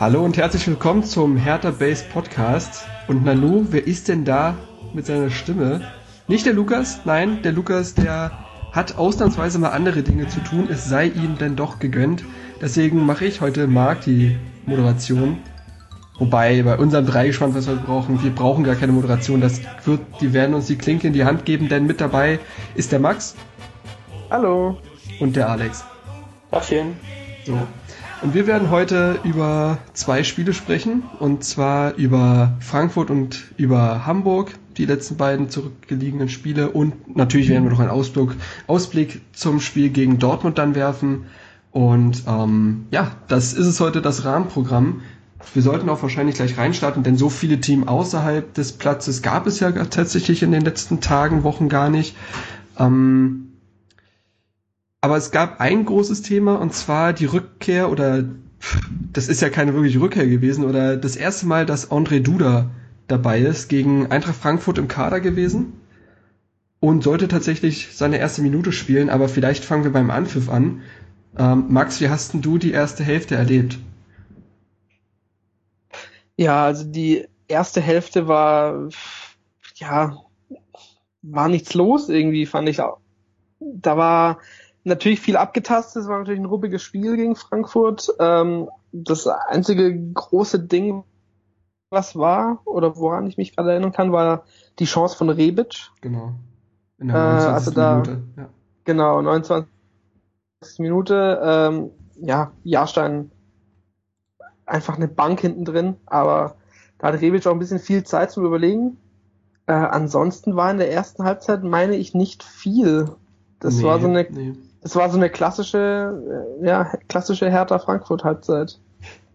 Hallo und herzlich willkommen zum Hertha Base Podcast. Und Nanu, wer ist denn da mit seiner Stimme? Nicht der Lukas, nein, der Lukas, der hat ausnahmsweise mal andere Dinge zu tun. Es sei ihm denn doch gegönnt. Deswegen mache ich heute Marc die Moderation. Wobei bei unserem Dreigespann, was wir brauchen, wir brauchen gar keine Moderation. Das wird, die werden uns die Klinke in die Hand geben, denn mit dabei ist der Max. Hallo. Und der Alex. Tachchen. So. Und wir werden heute über zwei Spiele sprechen. Und zwar über Frankfurt und über Hamburg, die letzten beiden zurückgelegenen Spiele. Und natürlich werden wir noch einen Ausblick, Ausblick zum Spiel gegen Dortmund dann werfen. Und ähm, ja, das ist es heute, das Rahmenprogramm. Wir sollten auch wahrscheinlich gleich reinstarten, denn so viele Teams außerhalb des Platzes gab es ja tatsächlich in den letzten Tagen, Wochen gar nicht. Ähm, aber es gab ein großes Thema und zwar die Rückkehr oder das ist ja keine wirkliche Rückkehr gewesen oder das erste Mal, dass André Duda dabei ist, gegen Eintracht Frankfurt im Kader gewesen und sollte tatsächlich seine erste Minute spielen, aber vielleicht fangen wir beim Anpfiff an. Ähm, Max, wie hast denn du die erste Hälfte erlebt? Ja, also die erste Hälfte war, ja, war nichts los irgendwie, fand ich. auch. Da war natürlich viel abgetastet, es war natürlich ein ruppiges Spiel gegen Frankfurt. Ähm, das einzige große Ding, was war, oder woran ich mich gerade erinnern kann, war die Chance von Rebic. Genau. In der 29. Äh, also da, Minute. Ja. Genau, 29. Minute. Ähm, ja, Jahrstein einfach eine Bank hinten drin, aber da hat Rebic auch ein bisschen viel Zeit zum Überlegen. Äh, ansonsten war in der ersten Halbzeit, meine ich, nicht viel. Das nee, war so eine, nee. Das war so eine klassische, äh, ja, klassische Hertha Frankfurt Halbzeit.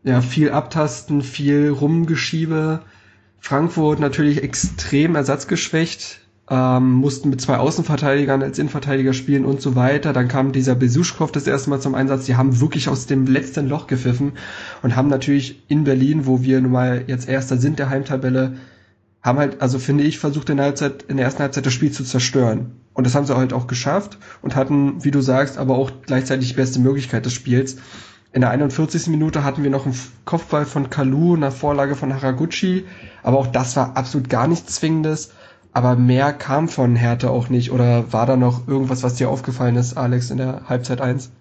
Ja, viel Abtasten, viel Rumgeschiebe. Frankfurt natürlich extrem ersatzgeschwächt ähm, mussten mit zwei Außenverteidigern als Innenverteidiger spielen und so weiter. Dann kam dieser Besuschkow das erste Mal zum Einsatz. Die haben wirklich aus dem letzten Loch gepfiffen und haben natürlich in Berlin, wo wir nun mal jetzt Erster sind der Heimtabelle, haben halt, also finde ich, versucht in der Halbzeit, in der ersten Halbzeit das Spiel zu zerstören. Und das haben sie halt auch geschafft und hatten, wie du sagst, aber auch gleichzeitig die beste Möglichkeit des Spiels. In der 41. Minute hatten wir noch einen Kopfball von Kalu, eine Vorlage von Haraguchi, aber auch das war absolut gar nichts Zwingendes. Aber mehr kam von Hertha auch nicht. Oder war da noch irgendwas, was dir aufgefallen ist, Alex, in der Halbzeit 1?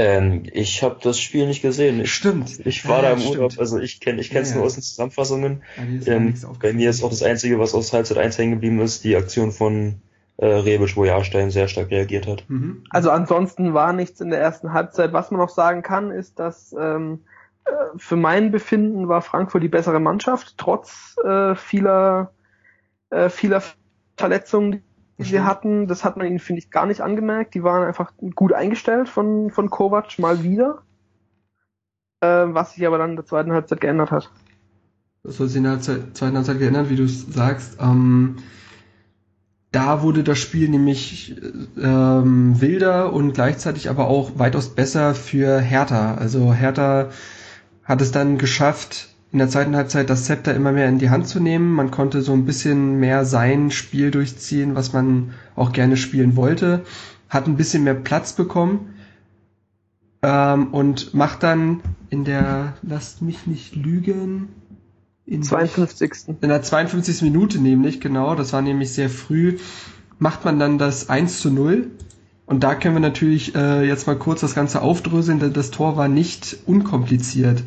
Ähm, ich habe das Spiel nicht gesehen. Ich, stimmt. Ich war ja, da im stimmt. Urlaub, also ich kenne ich kenne es ja, nur aus den Zusammenfassungen. Ähm, bei mir ist auch das Einzige, was aus Halbzeit 1 hängen geblieben ist, die Aktion von äh, Rebisch, wo Jahrstein sehr stark reagiert hat. Mhm. Also ansonsten war nichts in der ersten Halbzeit. Was man noch sagen kann, ist, dass ähm, äh, für mein Befinden war Frankfurt die bessere Mannschaft, trotz äh, vieler äh, vieler Verletzungen, sie hatten. Das hat man ihnen, finde ich, gar nicht angemerkt. Die waren einfach gut eingestellt von, von Kovac mal wieder. Äh, was sich aber dann in der zweiten Halbzeit geändert hat. Das hat sich in der zweiten Halbzeit geändert, wie du sagst. Ähm, da wurde das Spiel nämlich ähm, wilder und gleichzeitig aber auch weitaus besser für Hertha. Also Hertha hat es dann geschafft, in der zweiten Halbzeit das Zepter immer mehr in die Hand zu nehmen. Man konnte so ein bisschen mehr sein Spiel durchziehen, was man auch gerne spielen wollte. Hat ein bisschen mehr Platz bekommen ähm, und macht dann in der, lasst mich nicht lügen, in 52. In der 52. Minute nämlich, genau, das war nämlich sehr früh, macht man dann das 1 zu 0. Und da können wir natürlich äh, jetzt mal kurz das Ganze aufdröseln, denn das Tor war nicht unkompliziert.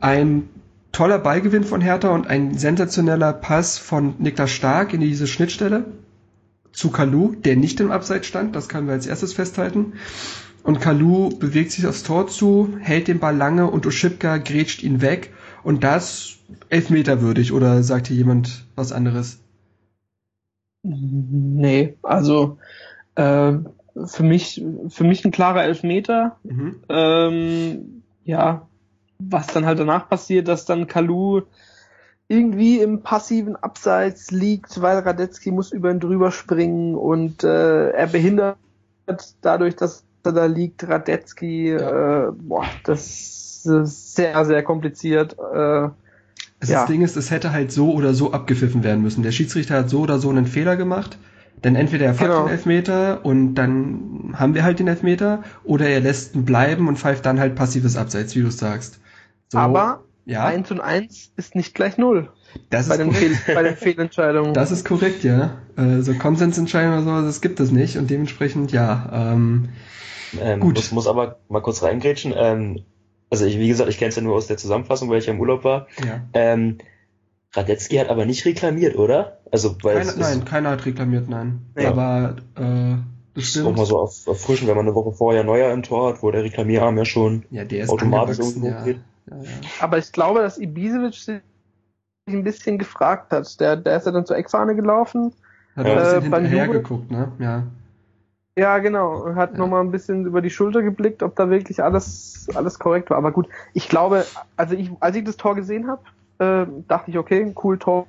Ein toller Ballgewinn von Hertha und ein sensationeller Pass von Niklas Stark in diese Schnittstelle zu Kalu, der nicht im Abseits stand, das können wir als erstes festhalten. Und Kalu bewegt sich aufs Tor zu, hält den Ball lange und Uschipka grätscht ihn weg und das elfmeterwürdig oder sagt hier jemand was anderes? Nee, also äh, für mich für mich ein klarer Elfmeter. Mhm. Ähm, ja, was dann halt danach passiert, dass dann Kalu irgendwie im passiven Abseits liegt, weil Radetzky muss über ihn drüber springen und äh, er behindert dadurch, dass er da liegt, Radetzky, ja. äh, boah, das ist sehr, sehr kompliziert. Äh, das ja. Ding ist, es hätte halt so oder so abgepfiffen werden müssen. Der Schiedsrichter hat so oder so einen Fehler gemacht. Denn entweder er pfeift genau. den Elfmeter und dann haben wir halt den Elfmeter, oder er lässt ihn bleiben und pfeift dann halt passives Abseits, wie du sagst. So, Aber ja. 1 und 1 ist nicht gleich 0. Das bei, ist den Fehl, bei den Fehlentscheidungen. Das ist korrekt, ja. Äh, so Konsensentscheidungen oder so, das gibt es nicht und dementsprechend ja. Ähm, ähm, gut. Ich muss aber mal kurz reingrätschen. Ähm, also ich, wie gesagt, ich kenne es ja nur aus der Zusammenfassung, weil ich ja im Urlaub war. Ja. Ähm, Radetzky hat aber nicht reklamiert, oder? Also weil Keine, nein, keiner hat reklamiert, nein. Ja. Aber äh, das stimmt. Ist auch mal so erfrischend, wenn man eine Woche vorher Neuer im Tor hat, wo der Reklamierarm ja schon ja, der ist automatisch irgendwo ja. geht. Ja, ja. Aber ich glaube, dass Ibisevic sich ein bisschen gefragt hat. Der, der ist ja dann zur Eckfahne gelaufen. Hat ja. ein bisschen äh, hinterher geguckt, ne? Ja. Ja, genau. Hat ja. nochmal ein bisschen über die Schulter geblickt, ob da wirklich alles, alles korrekt war. Aber gut, ich glaube, also ich, als ich das Tor gesehen habe, äh, dachte ich, okay, cool Tor.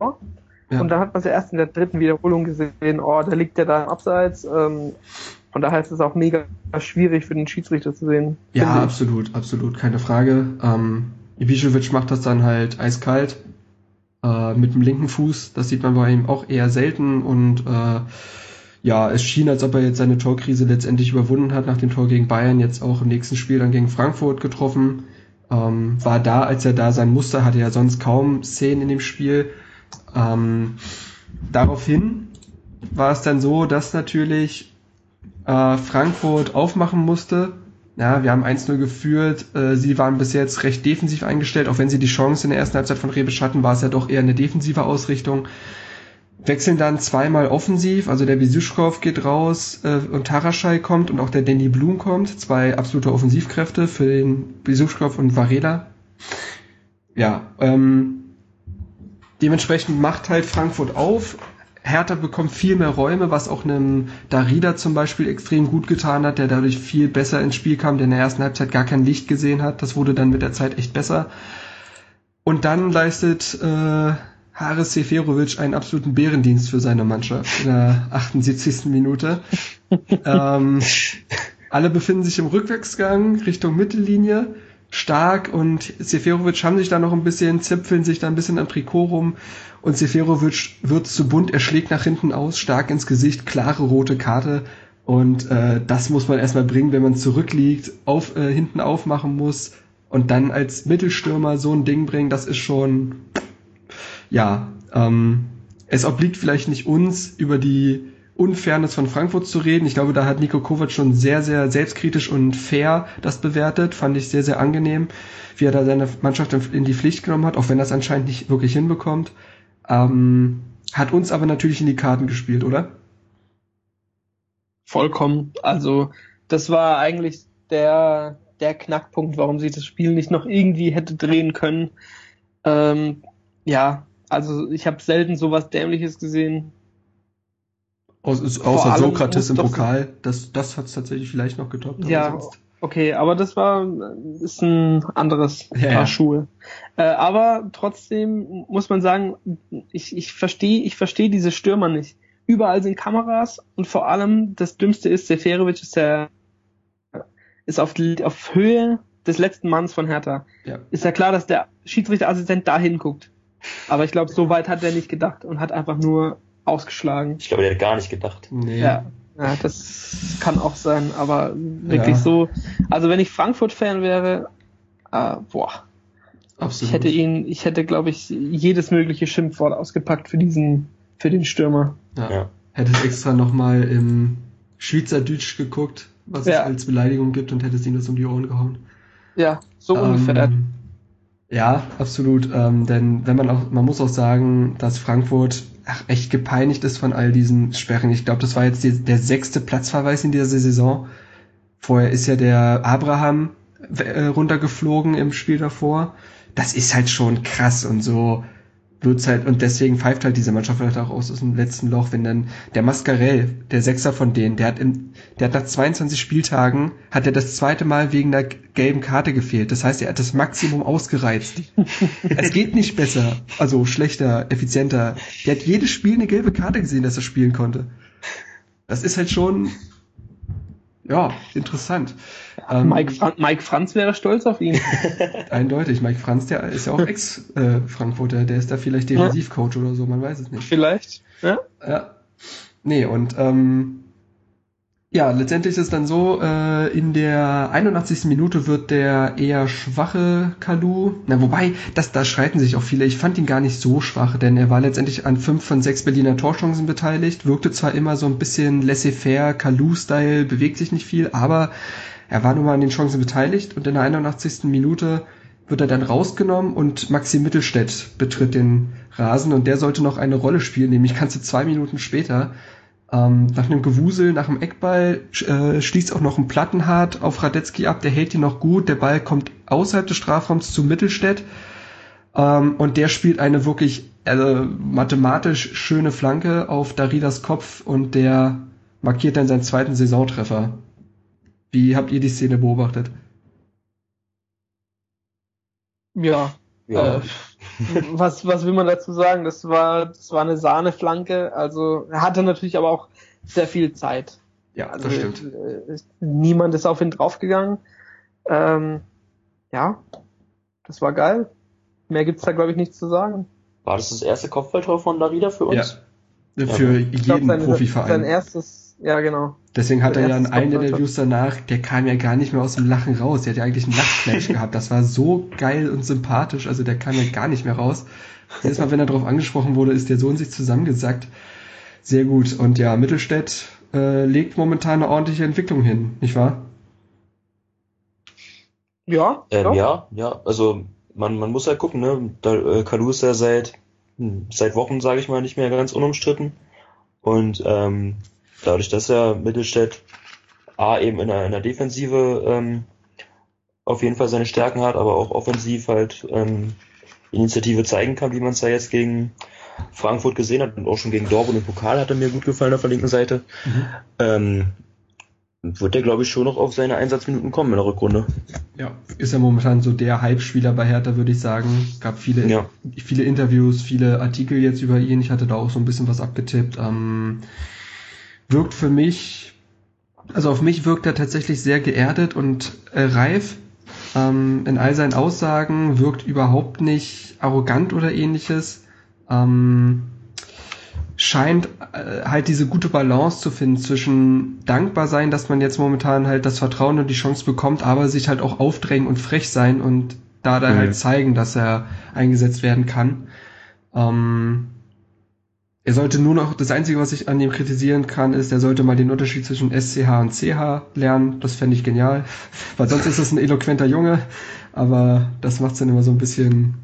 Ja. Und dann hat man es ja erst in der dritten Wiederholung gesehen, oh, da liegt der da Abseits. Ähm, von daher ist es auch mega schwierig für den Schiedsrichter zu sehen. Ja, absolut, absolut, keine Frage. Ähm, Ibišević macht das dann halt eiskalt äh, mit dem linken Fuß. Das sieht man bei ihm auch eher selten und äh, ja, es schien, als ob er jetzt seine Torkrise letztendlich überwunden hat nach dem Tor gegen Bayern, jetzt auch im nächsten Spiel dann gegen Frankfurt getroffen. Ähm, war da, als er da sein musste, hatte er sonst kaum Szenen in dem Spiel. Ähm, daraufhin war es dann so, dass natürlich äh, Frankfurt aufmachen musste. Ja, wir haben 1-0 geführt. Äh, sie waren bis jetzt recht defensiv eingestellt, auch wenn sie die Chance in der ersten Halbzeit von Rebic hatten, war es ja doch eher eine defensive Ausrichtung. Wechseln dann zweimal offensiv, also der Besuschkow geht raus äh, und Taraschai kommt und auch der Danny Blum kommt, zwei absolute Offensivkräfte für den Besuschkow und Varela. Ja, ähm, Dementsprechend macht halt Frankfurt auf. Hertha bekommt viel mehr Räume, was auch einem Darida zum Beispiel extrem gut getan hat, der dadurch viel besser ins Spiel kam, der in der ersten Halbzeit gar kein Licht gesehen hat. Das wurde dann mit der Zeit echt besser. Und dann leistet äh, Haris Seferovic einen absoluten Bärendienst für seine Mannschaft in der 78. Minute. ähm, alle befinden sich im Rückwärtsgang Richtung Mittellinie. Stark und Seferovic haben sich da noch ein bisschen, zipfeln sich da ein bisschen am Trikot rum und Seferovic wird zu bunt, er schlägt nach hinten aus, stark ins Gesicht, klare rote Karte und äh, das muss man erstmal bringen, wenn man zurückliegt, auf, äh, hinten aufmachen muss und dann als Mittelstürmer so ein Ding bringen, das ist schon, ja, ähm, es obliegt vielleicht nicht uns, über die Unfairness von Frankfurt zu reden. Ich glaube, da hat Nico Kovac schon sehr, sehr selbstkritisch und fair das bewertet. Fand ich sehr, sehr angenehm, wie er da seine Mannschaft in die Pflicht genommen hat, auch wenn es anscheinend nicht wirklich hinbekommt. Ähm, hat uns aber natürlich in die Karten gespielt, oder? Vollkommen. Also, das war eigentlich der, der Knackpunkt, warum sie das Spiel nicht noch irgendwie hätte drehen können. Ähm, ja, also ich habe selten sowas Dämliches gesehen aus, außer Sokrates im Pokal, das, das hat es tatsächlich vielleicht noch getoppt. Ja, okay, aber das war ist ein anderes ja, Paar Schuhe. Äh, aber trotzdem muss man sagen, ich, ich verstehe ich verstehe diese Stürmer nicht. Überall sind Kameras und vor allem das Dümmste ist, Seferovic ist der ist auf, auf Höhe des letzten Manns von Hertha. Ja. Ist ja klar, dass der Schiedsrichterassistent da hinguckt. Aber ich glaube, so weit hat er nicht gedacht und hat einfach nur ausgeschlagen. Ich glaube, der hat gar nicht gedacht. Nee. Ja, ja, das kann auch sein, aber wirklich ja. so. Also wenn ich Frankfurt-Fan wäre, äh, boah. Absolut. Ich hätte ihn, ich hätte, glaube ich, jedes mögliche Schimpfwort ausgepackt für diesen, für den Stürmer. Ja. ja. Hättest extra nochmal im Schweizerdeutsch geguckt, was ja. es als Beleidigung gibt und hättest ihm das um die Ohren gehauen. Ja, so ähm, ungefähr. Ja, absolut. Ähm, denn wenn man auch, man muss auch sagen, dass Frankfurt ach, echt gepeinigt ist von all diesen Sperren. Ich glaube, das war jetzt die, der sechste Platzverweis in dieser Saison. Vorher ist ja der Abraham äh, runtergeflogen im Spiel davor. Das ist halt schon krass und so wird's halt, und deswegen pfeift halt diese Mannschaft halt auch aus, aus dem letzten Loch, wenn dann der Mascarell, der Sechser von denen, der hat im, der hat nach 22 Spieltagen, hat er das zweite Mal wegen der gelben Karte gefehlt. Das heißt, er hat das Maximum ausgereizt. es geht nicht besser, also schlechter, effizienter. Der hat jedes Spiel eine gelbe Karte gesehen, dass er spielen konnte. Das ist halt schon, ja, interessant. Ähm, Mike, Fran Mike Franz wäre stolz auf ihn. Eindeutig. Mike Franz, der ist ja auch Ex-Frankfurter. der ist da vielleicht Defensivcoach oder so, man weiß es nicht. Vielleicht, ja. Ja. Nee, und ähm, Ja, letztendlich ist es dann so, äh, in der 81. Minute wird der eher schwache Kalu, na wobei, das, da streiten sich auch viele, ich fand ihn gar nicht so schwach, denn er war letztendlich an fünf von sechs Berliner Torchancen beteiligt, wirkte zwar immer so ein bisschen laissez-faire, Kalu-Style, bewegt sich nicht viel, aber er war nun mal an den Chancen beteiligt und in der 81. Minute wird er dann rausgenommen und Maxi Mittelstädt betritt den Rasen und der sollte noch eine Rolle spielen, nämlich du zwei Minuten später ähm, nach einem Gewusel, nach dem Eckball äh, schließt auch noch ein Plattenhart auf Radetzky ab, der hält ihn noch gut, der Ball kommt außerhalb des Strafraums zu Mittelstädt ähm, und der spielt eine wirklich also mathematisch schöne Flanke auf Daridas Kopf und der markiert dann seinen zweiten Saisontreffer. Wie habt ihr die Szene beobachtet? Ja, ja. Äh, was, was will man dazu sagen? Das war, das war eine Sahneflanke. Also er hatte natürlich aber auch sehr viel Zeit. Ja, also, das stimmt. Äh, niemand ist auf ihn draufgegangen. Ähm, ja, das war geil. Mehr gibt's da, glaube ich, nichts zu sagen. War das das erste Kopfballtor von Darida für uns? Ja. Für ja. jeden glaub, Profiverein. Sein erstes ja, genau. Deswegen hat er ja in allen Interviews danach, der kam ja gar nicht mehr aus dem Lachen raus. Der hat ja eigentlich einen Lachflash gehabt. Das war so geil und sympathisch. Also der kam ja gar nicht mehr raus. Jedes Mal, wenn er darauf angesprochen wurde, ist der Sohn sich zusammengesackt. Sehr gut. Und ja, Mittelstädt äh, legt momentan eine ordentliche Entwicklung hin, nicht wahr? Ja, ähm, ja, ja. Also man, man muss halt gucken, ne? Da, äh, Kalu ist ja seit, hm, seit Wochen, sage ich mal, nicht mehr ganz unumstritten. Und ähm, dadurch, dass er Mittelstädt A eben in der, in der Defensive ähm, auf jeden Fall seine Stärken hat, aber auch offensiv halt ähm, Initiative zeigen kann, wie man es ja jetzt gegen Frankfurt gesehen hat und auch schon gegen Dortmund im Pokal hat er mir gut gefallen auf der linken Seite. Mhm. Ähm, wird er, glaube ich, schon noch auf seine Einsatzminuten kommen in der Rückrunde. Ja, ist er momentan so der Hype-Spieler bei Hertha, würde ich sagen. Gab viele, ja. viele Interviews, viele Artikel jetzt über ihn. Ich hatte da auch so ein bisschen was abgetippt. Ähm, wirkt für mich, also auf mich wirkt er tatsächlich sehr geerdet und äh, reif. Ähm, in all seinen Aussagen wirkt überhaupt nicht arrogant oder ähnliches. Ähm, scheint äh, halt diese gute Balance zu finden zwischen dankbar sein, dass man jetzt momentan halt das Vertrauen und die Chance bekommt, aber sich halt auch aufdrängen und frech sein und da dann mhm. halt zeigen, dass er eingesetzt werden kann. Ähm, er sollte nur noch, das Einzige, was ich an ihm kritisieren kann, ist, er sollte mal den Unterschied zwischen SCH und CH lernen. Das fände ich genial. Weil sonst ist es ein eloquenter Junge, aber das macht es dann immer so ein bisschen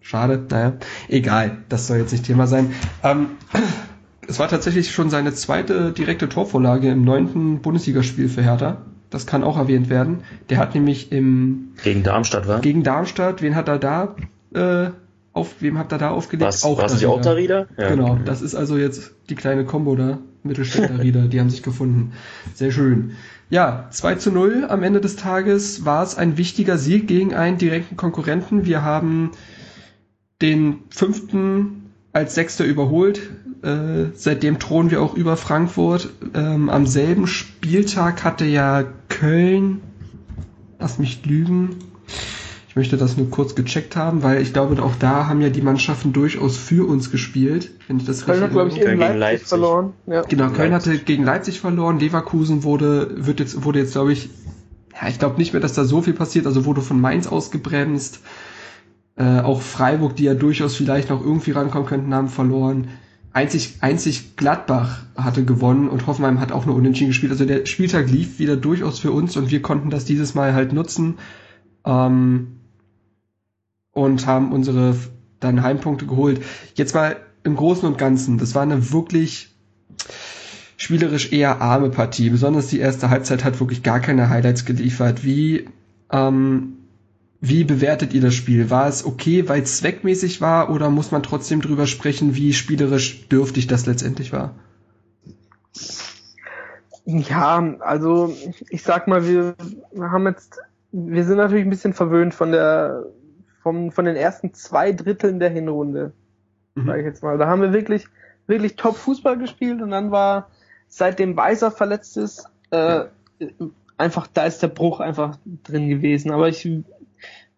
schade. Naja, egal, das soll jetzt nicht Thema sein. Ähm, es war tatsächlich schon seine zweite direkte Torvorlage im neunten Bundesligaspiel für Hertha. Das kann auch erwähnt werden. Der hat nämlich im... Gegen Darmstadt, war? Gegen Darmstadt, wen hat er da äh, auf wem habt ihr da aufgelegt? Was, auch was auch da Rieder? Ja. Genau, das ist also jetzt die kleine Combo da, Mittelstädter Rieder, die haben sich gefunden. Sehr schön. Ja, 2 zu 0 am Ende des Tages war es ein wichtiger Sieg gegen einen direkten Konkurrenten. Wir haben den fünften als Sechster überholt. Äh, seitdem thronen wir auch über Frankfurt. Ähm, am selben Spieltag hatte ja Köln, lass mich lügen, möchte das nur kurz gecheckt haben, weil ich glaube, auch da haben ja die Mannschaften durchaus für uns gespielt, wenn ich das Köln hat, glaube ich, gegen Leipzig, Leipzig, verloren. Ja. Genau, Köln hatte gegen Leipzig verloren, Leverkusen wurde, wird jetzt, wurde jetzt, glaube ich, ja, ich glaube nicht mehr, dass da so viel passiert, also wurde von Mainz ausgebremst. Äh, auch Freiburg, die ja durchaus vielleicht noch irgendwie rankommen könnten, haben verloren. Einzig, einzig Gladbach hatte gewonnen und Hoffenheim hat auch nur unentschieden gespielt. Also der Spieltag lief wieder durchaus für uns und wir konnten das dieses Mal halt nutzen. Ähm, und haben unsere dann Heimpunkte geholt. Jetzt mal im Großen und Ganzen, das war eine wirklich spielerisch eher arme Partie. Besonders die erste Halbzeit hat wirklich gar keine Highlights geliefert. Wie, ähm, wie bewertet ihr das Spiel? War es okay, weil es zweckmäßig war oder muss man trotzdem drüber sprechen, wie spielerisch dürftig das letztendlich war? Ja, also ich sag mal, wir haben jetzt, wir sind natürlich ein bisschen verwöhnt von der vom, von den ersten zwei Dritteln der Hinrunde, mhm. sage ich jetzt mal. Da haben wir wirklich, wirklich top Fußball gespielt und dann war, seitdem Weiser verletzt ist, äh, einfach, da ist der Bruch einfach drin gewesen. Aber ich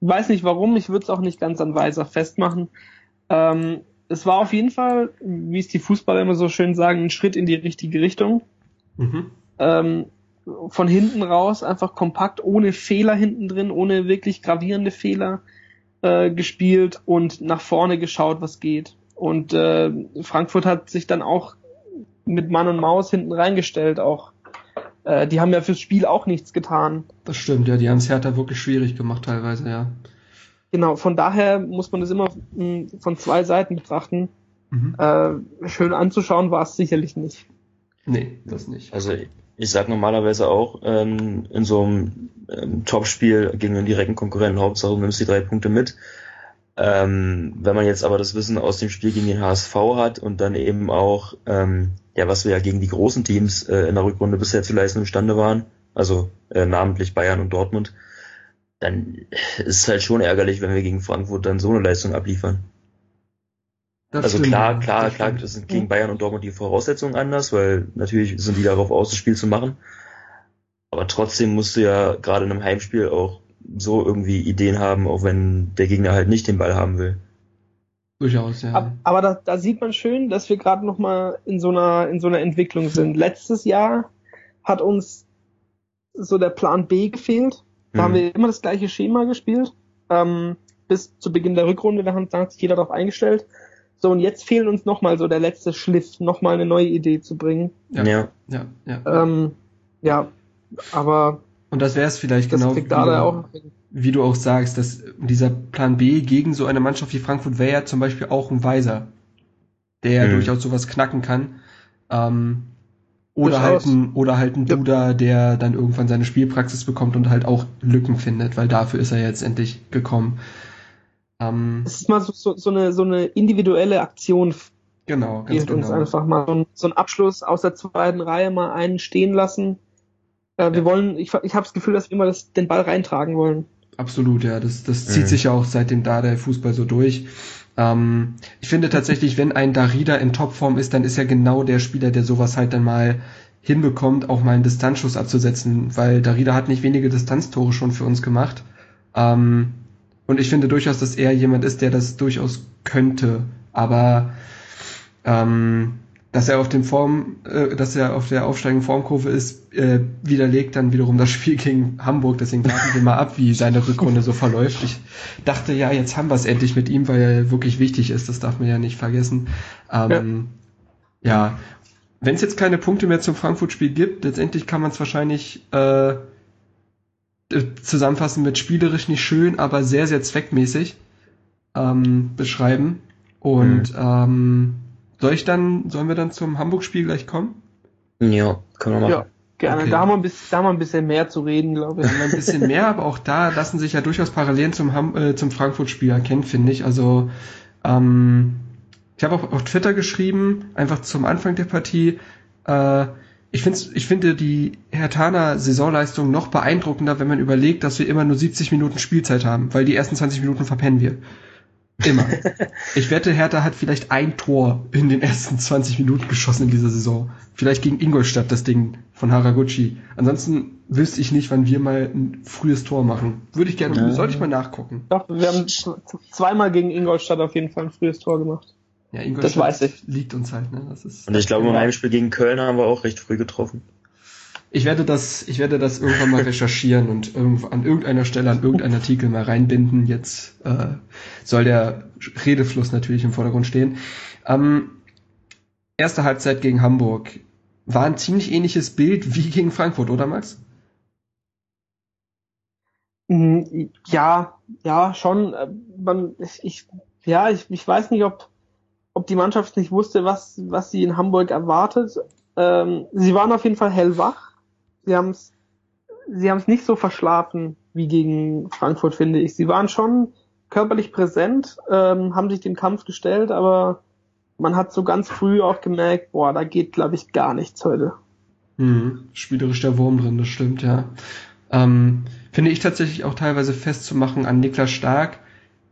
weiß nicht warum, ich würde es auch nicht ganz an Weiser festmachen. Ähm, es war auf jeden Fall, wie es die Fußballer immer so schön sagen, ein Schritt in die richtige Richtung. Mhm. ähm, von hinten raus einfach kompakt, ohne Fehler hinten drin, ohne wirklich gravierende Fehler äh, gespielt und nach vorne geschaut, was geht. Und äh, Frankfurt hat sich dann auch mit Mann und Maus hinten reingestellt, auch äh, die haben ja fürs Spiel auch nichts getan. Das stimmt, ja, die haben es Hertha wirklich schwierig gemacht teilweise, ja. Genau, von daher muss man das immer mh, von zwei Seiten betrachten. Mhm. Äh, schön anzuschauen war es sicherlich nicht. Nee, das nicht. Also ich sag normalerweise auch ähm, in so einem ähm, Topspiel gegen einen direkten Konkurrenten, Hauptsache du nimmst die drei Punkte mit. Ähm, wenn man jetzt aber das Wissen aus dem Spiel gegen den HSV hat und dann eben auch, ähm, ja, was wir ja gegen die großen Teams äh, in der Rückrunde bisher zu leisten imstande waren, also äh, namentlich Bayern und Dortmund, dann ist es halt schon ärgerlich, wenn wir gegen Frankfurt dann so eine Leistung abliefern. Das also stimmt, klar, klar, das klar, das sind gegen Bayern und Dortmund die Voraussetzungen anders, weil natürlich sind die darauf aus, das Spiel zu machen. Aber trotzdem musst du ja gerade in einem Heimspiel auch so irgendwie Ideen haben, auch wenn der Gegner halt nicht den Ball haben will. Durchaus, ja. Aber da, da sieht man schön, dass wir gerade noch mal in so einer in so einer Entwicklung sind. Letztes Jahr hat uns so der Plan B gefehlt. Da hm. haben wir immer das gleiche Schema gespielt. Ähm, bis zu Beginn der Rückrunde, da hat sich jeder darauf eingestellt. So, und jetzt fehlen uns nochmal so der letzte Schliff, nochmal eine neue Idee zu bringen. Ja, ja, ja. Ja, ähm, ja aber. Und das wäre es vielleicht genau, wie du, auch wie du auch sagst, dass dieser Plan B gegen so eine Mannschaft wie Frankfurt wäre ja zum Beispiel auch ein Weiser, der mhm. durchaus sowas knacken kann. Ähm, oder halt ein, oder halt ein Duda, der dann irgendwann seine Spielpraxis bekommt und halt auch Lücken findet, weil dafür ist er jetzt endlich gekommen. Ähm, es ist mal so, so, so, eine, so eine individuelle Aktion. Genau, ganz genau. uns einfach mal so, ein, so einen Abschluss aus der zweiten Reihe mal einen stehen lassen. Äh, wir wollen, ich, ich habe das Gefühl, dass wir immer das, den Ball reintragen wollen. Absolut, ja. Das, das zieht mhm. sich ja auch seitdem da der Fußball so durch. Ähm, ich finde tatsächlich, wenn ein Darida in Topform ist, dann ist er genau der Spieler, der sowas halt dann mal hinbekommt, auch mal einen Distanzschuss abzusetzen, weil Darida hat nicht wenige Distanztore schon für uns gemacht. Ähm, und ich finde durchaus, dass er jemand ist, der das durchaus könnte. Aber ähm, dass er auf dem Form, äh, dass er auf der aufsteigenden Formkurve ist, äh, widerlegt dann wiederum das Spiel gegen Hamburg. Deswegen warten wir mal ab, wie seine Rückrunde so verläuft. Ich dachte, ja, jetzt haben wir es endlich mit ihm, weil er wirklich wichtig ist. Das darf man ja nicht vergessen. Ähm, ja. ja. Wenn es jetzt keine Punkte mehr zum Frankfurt-Spiel gibt, letztendlich kann man es wahrscheinlich äh, zusammenfassen mit spielerisch nicht schön, aber sehr, sehr zweckmäßig ähm, beschreiben. Und mhm. ähm, soll ich dann, sollen wir dann zum Hamburg-Spiel gleich kommen? Ja, können wir machen. Ja, gerne. Okay. Da, haben wir ein bisschen, da haben wir ein bisschen mehr zu reden, glaube ich. Da haben wir ein bisschen mehr, aber auch da lassen sich ja durchaus Parallelen zum, Ham äh, zum Frankfurt-Spiel erkennen, finde ich. Also ähm, ich habe auch auf Twitter geschrieben, einfach zum Anfang der Partie, äh, ich, find's, ich finde die Hertaner Saisonleistung noch beeindruckender, wenn man überlegt, dass wir immer nur 70 Minuten Spielzeit haben, weil die ersten 20 Minuten verpennen wir. Immer. ich wette, Hertha hat vielleicht ein Tor in den ersten 20 Minuten geschossen in dieser Saison. Vielleicht gegen Ingolstadt das Ding von Haraguchi. Ansonsten wüsste ich nicht, wann wir mal ein frühes Tor machen. Würde ich gerne, ja. sollte ich mal nachgucken. Doch, wir haben zweimal gegen Ingolstadt auf jeden Fall ein frühes Tor gemacht. Ja, Ingolstadt das weiß ich. liegt uns halt, ne? Das ist Und ich glaube, im Heimspiel gegen Köln haben wir auch recht früh getroffen. Ich werde das, ich werde das irgendwann mal recherchieren und an irgendeiner Stelle an irgendeinen Artikel mal reinbinden. Jetzt äh, soll der Redefluss natürlich im Vordergrund stehen. Ähm, erste Halbzeit gegen Hamburg war ein ziemlich ähnliches Bild wie gegen Frankfurt, oder Max? Mhm, ja, ja, schon. Äh, man, ich, ja, ich, ich weiß nicht, ob ob die Mannschaft nicht wusste, was, was sie in Hamburg erwartet. Ähm, sie waren auf jeden Fall hellwach. Sie haben es sie haben's nicht so verschlafen wie gegen Frankfurt, finde ich. Sie waren schon körperlich präsent, ähm, haben sich dem Kampf gestellt, aber man hat so ganz früh auch gemerkt, boah, da geht, glaube ich, gar nichts heute. Mhm. Spielerisch der Wurm drin, das stimmt, ja. Ähm, finde ich tatsächlich auch teilweise festzumachen an Niklas Stark,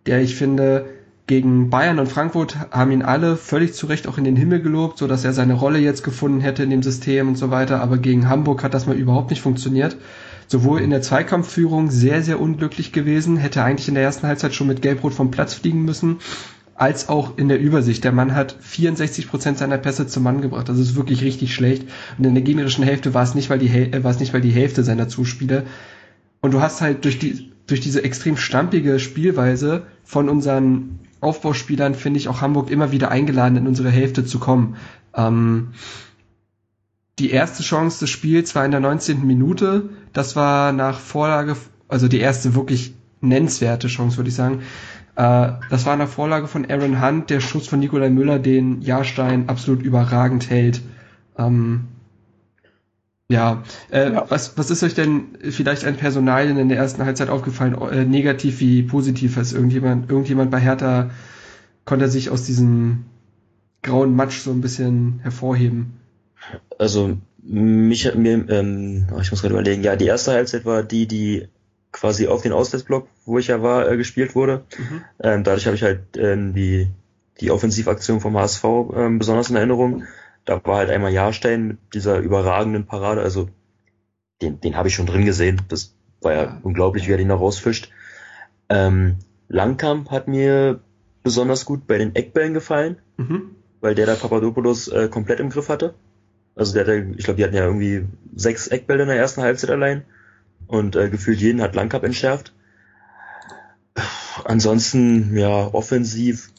der ich finde, gegen Bayern und Frankfurt haben ihn alle völlig zu Recht auch in den Himmel gelobt, so dass er seine Rolle jetzt gefunden hätte in dem System und so weiter. Aber gegen Hamburg hat das mal überhaupt nicht funktioniert. Sowohl in der Zweikampfführung sehr, sehr unglücklich gewesen, hätte eigentlich in der ersten Halbzeit schon mit Gelbrot vom Platz fliegen müssen, als auch in der Übersicht. Der Mann hat 64 Prozent seiner Pässe zum Mann gebracht. Das ist wirklich richtig schlecht. Und in der gegnerischen Hälfte war es nicht, weil die, äh, war es nicht, weil die Hälfte seiner Zuspiele. Und du hast halt durch die, durch diese extrem stampige Spielweise von unseren Aufbauspielern, finde ich, auch Hamburg immer wieder eingeladen, in unsere Hälfte zu kommen. Ähm, die erste Chance des Spiels war in der 19. Minute. Das war nach Vorlage, also die erste wirklich nennenswerte Chance, würde ich sagen. Äh, das war nach Vorlage von Aaron Hunt, der Schuss von Nikolai Müller, den Jahrstein absolut überragend hält. Ähm, ja, äh, ja. Was, was ist euch denn vielleicht ein Personalien in der ersten Halbzeit aufgefallen, äh, negativ wie positiv? Ist irgendjemand, irgendjemand bei Hertha konnte sich aus diesem grauen Matsch so ein bisschen hervorheben? Also mich mir, ähm, oh, ich muss gerade überlegen, ja, die erste Halbzeit war die, die quasi auf den Auswärtsblock, wo ich ja war, äh, gespielt wurde. Mhm. Ähm, dadurch habe ich halt ähm, die, die Offensivaktion vom HSV ähm, besonders in Erinnerung. Da war halt einmal Jahrstein mit dieser überragenden Parade, also den, den habe ich schon drin gesehen. Das war ja, ja. unglaublich, wie er den da rausfischt. Ähm, Langkamp hat mir besonders gut bei den Eckbällen gefallen, mhm. weil der da Papadopoulos äh, komplett im Griff hatte. Also der, der ich glaube, die hatten ja irgendwie sechs Eckbälle in der ersten Halbzeit allein und äh, gefühlt jeden hat Langkap entschärft. Ansonsten, ja, offensiv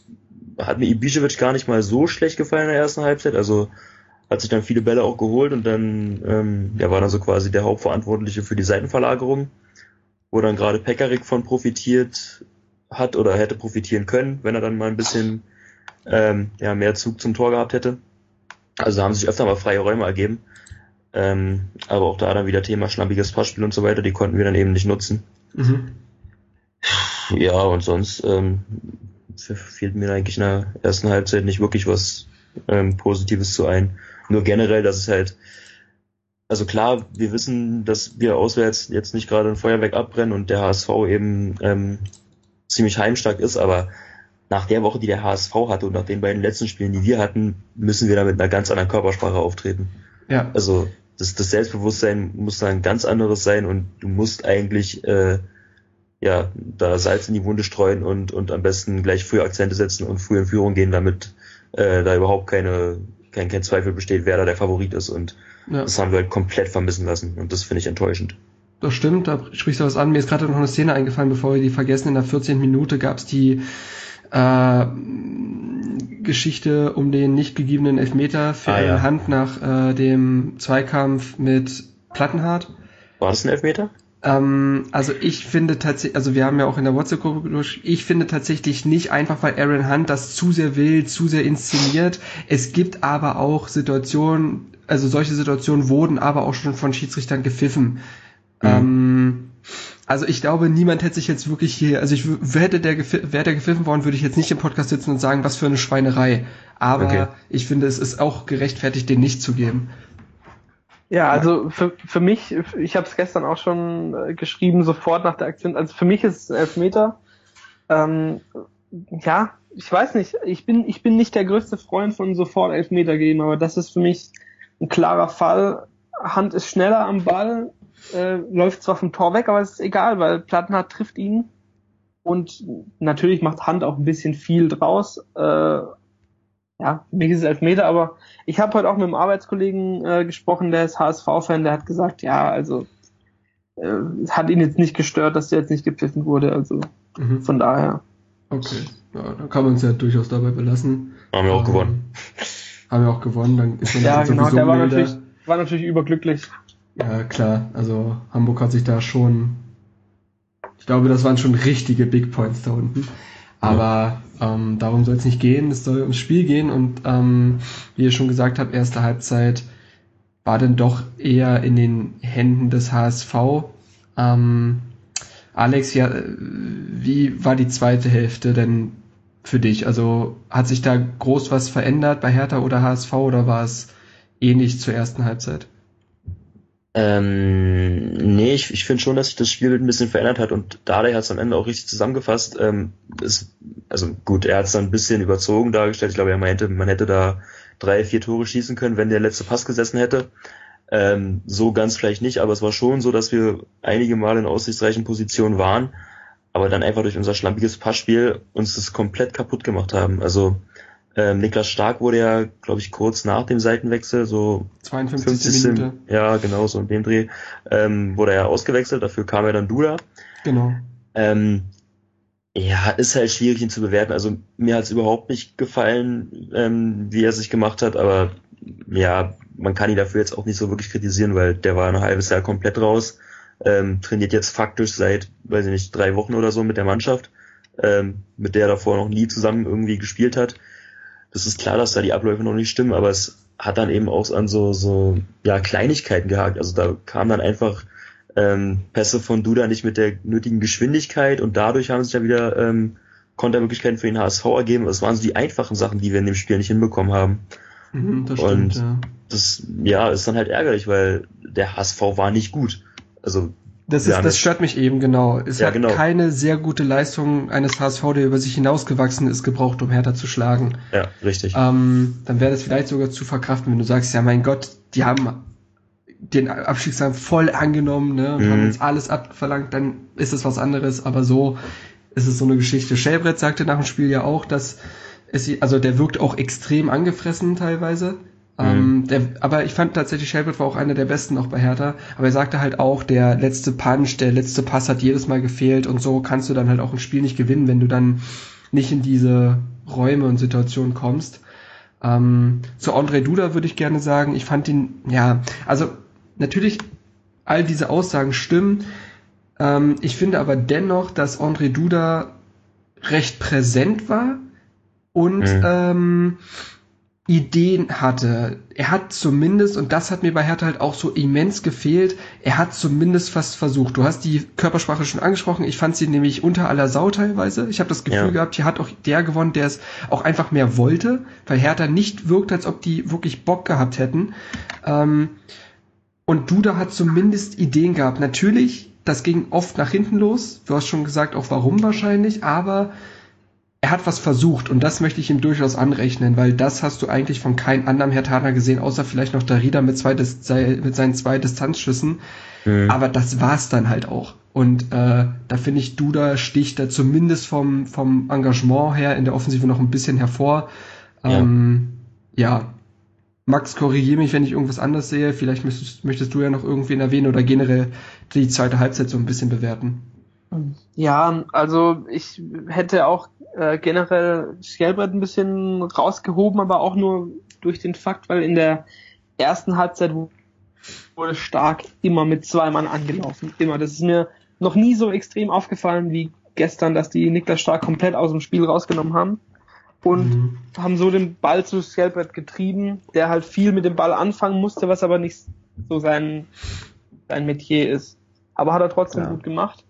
hat mir Ibišević gar nicht mal so schlecht gefallen in der ersten Halbzeit. Also hat sich dann viele Bälle auch geholt und dann, ähm, der war dann so quasi der Hauptverantwortliche für die Seitenverlagerung, wo dann gerade Pekarik von profitiert hat oder hätte profitieren können, wenn er dann mal ein bisschen ähm, ja, mehr Zug zum Tor gehabt hätte. Also haben sich öfter mal freie Räume ergeben. Ähm, aber auch da dann wieder Thema schlampiges Passspiel und so weiter, die konnten wir dann eben nicht nutzen. Mhm. Ja, und sonst ähm, fehlt mir eigentlich in der ersten Halbzeit nicht wirklich was ähm, Positives zu ein. Nur generell, dass es halt, also klar, wir wissen, dass wir auswärts jetzt nicht gerade ein Feuerwerk abbrennen und der HSV eben ähm, ziemlich heimstark ist, aber nach der Woche, die der HSV hatte und nach den beiden letzten Spielen, die wir hatten, müssen wir da mit einer ganz anderen Körpersprache auftreten. Ja. Also das, das Selbstbewusstsein muss da ein ganz anderes sein und du musst eigentlich äh, ja da Salz in die Wunde streuen und, und am besten gleich früh Akzente setzen und früh in Führung gehen, damit äh, da überhaupt keine kein, kein Zweifel besteht, wer da der Favorit ist und ja. das haben wir halt komplett vermissen lassen und das finde ich enttäuschend. Das stimmt, da sprichst du was an. Mir ist gerade noch eine Szene eingefallen, bevor wir die vergessen. In der 14. Minute gab es die äh, Geschichte um den nicht gegebenen Elfmeter für ah, ja. Hand nach äh, dem Zweikampf mit Plattenhardt. War das ein Elfmeter? Ähm, also ich finde tatsächlich, also wir haben ja auch in der WhatsApp-Gruppe durch, ich finde tatsächlich nicht einfach, weil Aaron Hunt das zu sehr will, zu sehr inszeniert. Es gibt aber auch Situationen, also solche Situationen wurden aber auch schon von Schiedsrichtern gepfiffen. Mhm. Ähm, also ich glaube, niemand hätte sich jetzt wirklich hier, also ich hätte der wäre der gepfiffen worden, würde ich jetzt nicht im Podcast sitzen und sagen, was für eine Schweinerei. Aber okay. ich finde, es ist auch gerechtfertigt, den nicht zu geben. Ja, also für, für mich, ich habe es gestern auch schon äh, geschrieben, sofort nach der Aktion. Also für mich ist es ein Elfmeter. Ähm, ja, ich weiß nicht, ich bin, ich bin nicht der größte Freund von sofort Elfmeter geben, aber das ist für mich ein klarer Fall. Hand ist schneller am Ball, äh, läuft zwar vom Tor weg, aber es ist egal, weil Plattenhardt trifft ihn. Und natürlich macht Hand auch ein bisschen viel draus. Äh, ja, mir ist es Elfmeter, aber ich habe heute auch mit einem Arbeitskollegen äh, gesprochen, der ist HSV-Fan, der hat gesagt, ja, also äh, hat ihn jetzt nicht gestört, dass der jetzt nicht gepfiffen wurde. Also mhm. von daher. Okay, ja, dann kann man es ja durchaus dabei belassen. Haben wir auch ähm, gewonnen. Haben wir auch gewonnen, dann ist man ja, genau, der war natürlich, war natürlich überglücklich. Ja, klar. Also Hamburg hat sich da schon, ich glaube, das waren schon richtige Big Points da unten. Aber ähm, darum soll es nicht gehen. Es soll ums Spiel gehen und ähm, wie ihr schon gesagt habt, erste Halbzeit war dann doch eher in den Händen des HSV. Ähm, Alex, ja, wie war die zweite Hälfte denn für dich? Also hat sich da groß was verändert bei Hertha oder HSV oder war es ähnlich zur ersten Halbzeit? Ähm, nee, ich, ich finde schon, dass sich das Spielbild ein bisschen verändert hat und Dardai hat es am Ende auch richtig zusammengefasst. Ähm, ist, also gut, er hat es dann ein bisschen überzogen dargestellt. Ich glaube, er meinte, man hätte da drei, vier Tore schießen können, wenn der letzte Pass gesessen hätte. Ähm, so ganz vielleicht nicht, aber es war schon so, dass wir einige Mal in aussichtsreichen Positionen waren. aber dann einfach durch unser schlampiges Passspiel uns das komplett kaputt gemacht haben. Also ähm, Niklas Stark wurde ja, glaube ich, kurz nach dem Seitenwechsel, so 52. 50. Minute. Ja, genau, so in dem Dreh, ähm, wurde er ausgewechselt, dafür kam er dann Duda. Genau. Ähm, ja, ist halt schwierig, ihn zu bewerten. Also mir hat es überhaupt nicht gefallen, ähm, wie er sich gemacht hat, aber ja, man kann ihn dafür jetzt auch nicht so wirklich kritisieren, weil der war ein halbes Jahr komplett raus, ähm, trainiert jetzt faktisch seit, weiß ich nicht, drei Wochen oder so mit der Mannschaft, ähm, mit der er davor noch nie zusammen irgendwie gespielt hat. Das ist klar, dass da die Abläufe noch nicht stimmen, aber es hat dann eben auch an so, so, ja, Kleinigkeiten gehakt. Also da kam dann einfach ähm, Pässe von Duda nicht mit der nötigen Geschwindigkeit und dadurch haben sich ja wieder ähm, Kontermöglichkeiten für den HSV ergeben. Das waren so die einfachen Sachen, die wir in dem Spiel nicht hinbekommen haben. Mhm, das und ja. das ja ist dann halt ärgerlich, weil der HSV war nicht gut. Also das, ist, das stört mich eben genau. Es ja, hat genau. keine sehr gute Leistung eines HSV, der über sich hinausgewachsen ist, gebraucht, um Hertha zu schlagen. Ja, richtig. Ähm, dann wäre das vielleicht sogar zu verkraften, wenn du sagst, ja mein Gott, die haben den Abstiegskampf voll angenommen ne, und mhm. haben jetzt alles abverlangt, dann ist es was anderes. Aber so ist es so eine Geschichte. Shelbrett sagte nach dem Spiel ja auch, dass es, also der wirkt auch extrem angefressen teilweise. Mhm. Ähm, der, aber ich fand tatsächlich, Shelbrett war auch einer der besten auch bei Hertha. Aber er sagte halt auch, der letzte Punch, der letzte Pass hat jedes Mal gefehlt und so kannst du dann halt auch ein Spiel nicht gewinnen, wenn du dann nicht in diese Räume und Situationen kommst. Ähm, zu André Duda würde ich gerne sagen, ich fand ihn, ja, also natürlich all diese Aussagen stimmen. Ähm, ich finde aber dennoch, dass André Duda recht präsent war und mhm. ähm, Ideen hatte. Er hat zumindest, und das hat mir bei Hertha halt auch so immens gefehlt, er hat zumindest fast versucht. Du hast die Körpersprache schon angesprochen, ich fand sie nämlich unter aller Sau teilweise. Ich habe das Gefühl ja. gehabt, hier hat auch der gewonnen, der es auch einfach mehr wollte, weil Hertha nicht wirkt, als ob die wirklich Bock gehabt hätten. Ähm, und Duda hat zumindest Ideen gehabt. Natürlich, das ging oft nach hinten los. Du hast schon gesagt, auch warum wahrscheinlich, aber er hat was versucht und das möchte ich ihm durchaus anrechnen, weil das hast du eigentlich von keinem anderen Hertaner gesehen, außer vielleicht noch Darida mit, zwei mit seinen zwei Distanzschüssen. Mhm. Aber das war's dann halt auch. Und äh, da finde ich, Duda sticht da zumindest vom, vom Engagement her in der Offensive noch ein bisschen hervor. Ja. Ähm, ja, Max, korrigiere mich, wenn ich irgendwas anderes sehe. Vielleicht möchtest, möchtest du ja noch irgendwen erwähnen oder generell die zweite Halbzeit so ein bisschen bewerten. Ja, also ich hätte auch äh, generell Skelbrett ein bisschen rausgehoben, aber auch nur durch den Fakt, weil in der ersten Halbzeit wurde stark immer mit zwei Mann angelaufen. Immer. Das ist mir noch nie so extrem aufgefallen wie gestern, dass die Niklas Stark komplett aus dem Spiel rausgenommen haben und mhm. haben so den Ball zu Skelbrett getrieben, der halt viel mit dem Ball anfangen musste, was aber nicht so sein, sein Metier ist. Aber hat er trotzdem ja. gut gemacht.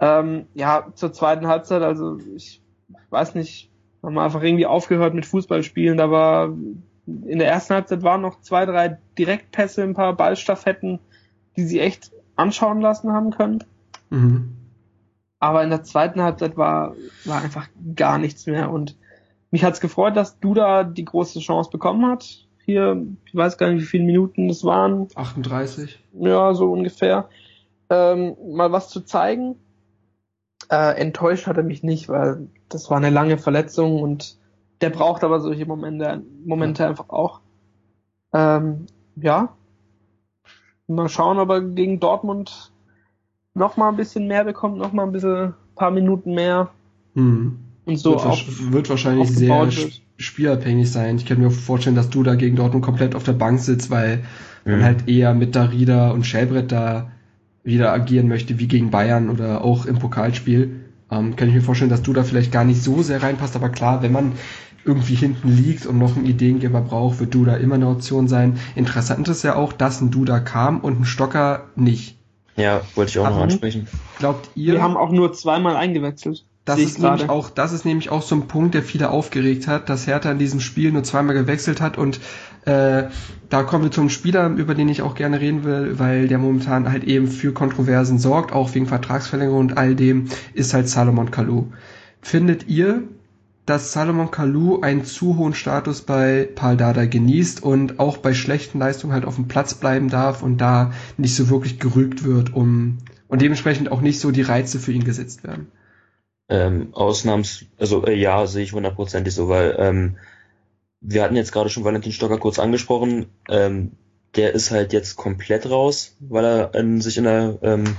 Ähm, ja, zur zweiten Halbzeit, also ich weiß nicht, haben wir einfach irgendwie aufgehört mit Fußballspielen. Da war in der ersten Halbzeit waren noch zwei, drei Direktpässe, ein paar Ballstaffetten, die sie echt anschauen lassen haben können. Mhm. Aber in der zweiten Halbzeit war, war einfach gar nichts mehr und mich hat's gefreut, dass Duda die große Chance bekommen hat. Hier, ich weiß gar nicht, wie viele Minuten es waren. 38. Ja, so ungefähr. Ähm, mal was zu zeigen. Äh, enttäuscht hat er mich nicht, weil das war eine lange Verletzung und der braucht aber solche Momente, Momente ja. einfach auch. Ähm, ja. Mal schauen, ob er gegen Dortmund noch mal ein bisschen mehr bekommt, noch mal ein bisschen, paar Minuten mehr. Mhm und so wird, auf, wird wahrscheinlich sehr wird. spielabhängig sein. Ich kann mir vorstellen, dass du da gegen Dortmund komplett auf der Bank sitzt, weil mhm. man halt eher mit Darida und Schellbrett da wieder agieren möchte, wie gegen Bayern oder auch im Pokalspiel. Ähm, kann ich mir vorstellen, dass du da vielleicht gar nicht so sehr reinpasst, aber klar, wenn man irgendwie hinten liegt und noch einen Ideengeber braucht, wird Duda immer eine Option sein. Interessant ist ja auch, dass ein Duda kam und ein Stocker nicht. Ja, wollte ich auch Aber noch ansprechen. Glaubt ihr? Wir haben auch nur zweimal eingewechselt. Das ist, nämlich auch, das ist nämlich auch so ein Punkt, der viele aufgeregt hat, dass Hertha in diesem Spiel nur zweimal gewechselt hat und äh, da kommen wir zum Spieler, über den ich auch gerne reden will, weil der momentan halt eben für Kontroversen sorgt, auch wegen Vertragsverlängerung und all dem, ist halt Salomon Kalou. Findet ihr, dass Salomon Kalou einen zu hohen Status bei Paul Dada genießt und auch bei schlechten Leistungen halt auf dem Platz bleiben darf und da nicht so wirklich gerügt wird um, und dementsprechend auch nicht so die Reize für ihn gesetzt werden. Ähm, Ausnahms, also äh, ja, sehe ich hundertprozentig so, weil ähm, wir hatten jetzt gerade schon Valentin Stocker kurz angesprochen, ähm, der ist halt jetzt komplett raus, weil er ähm, sich in der ähm,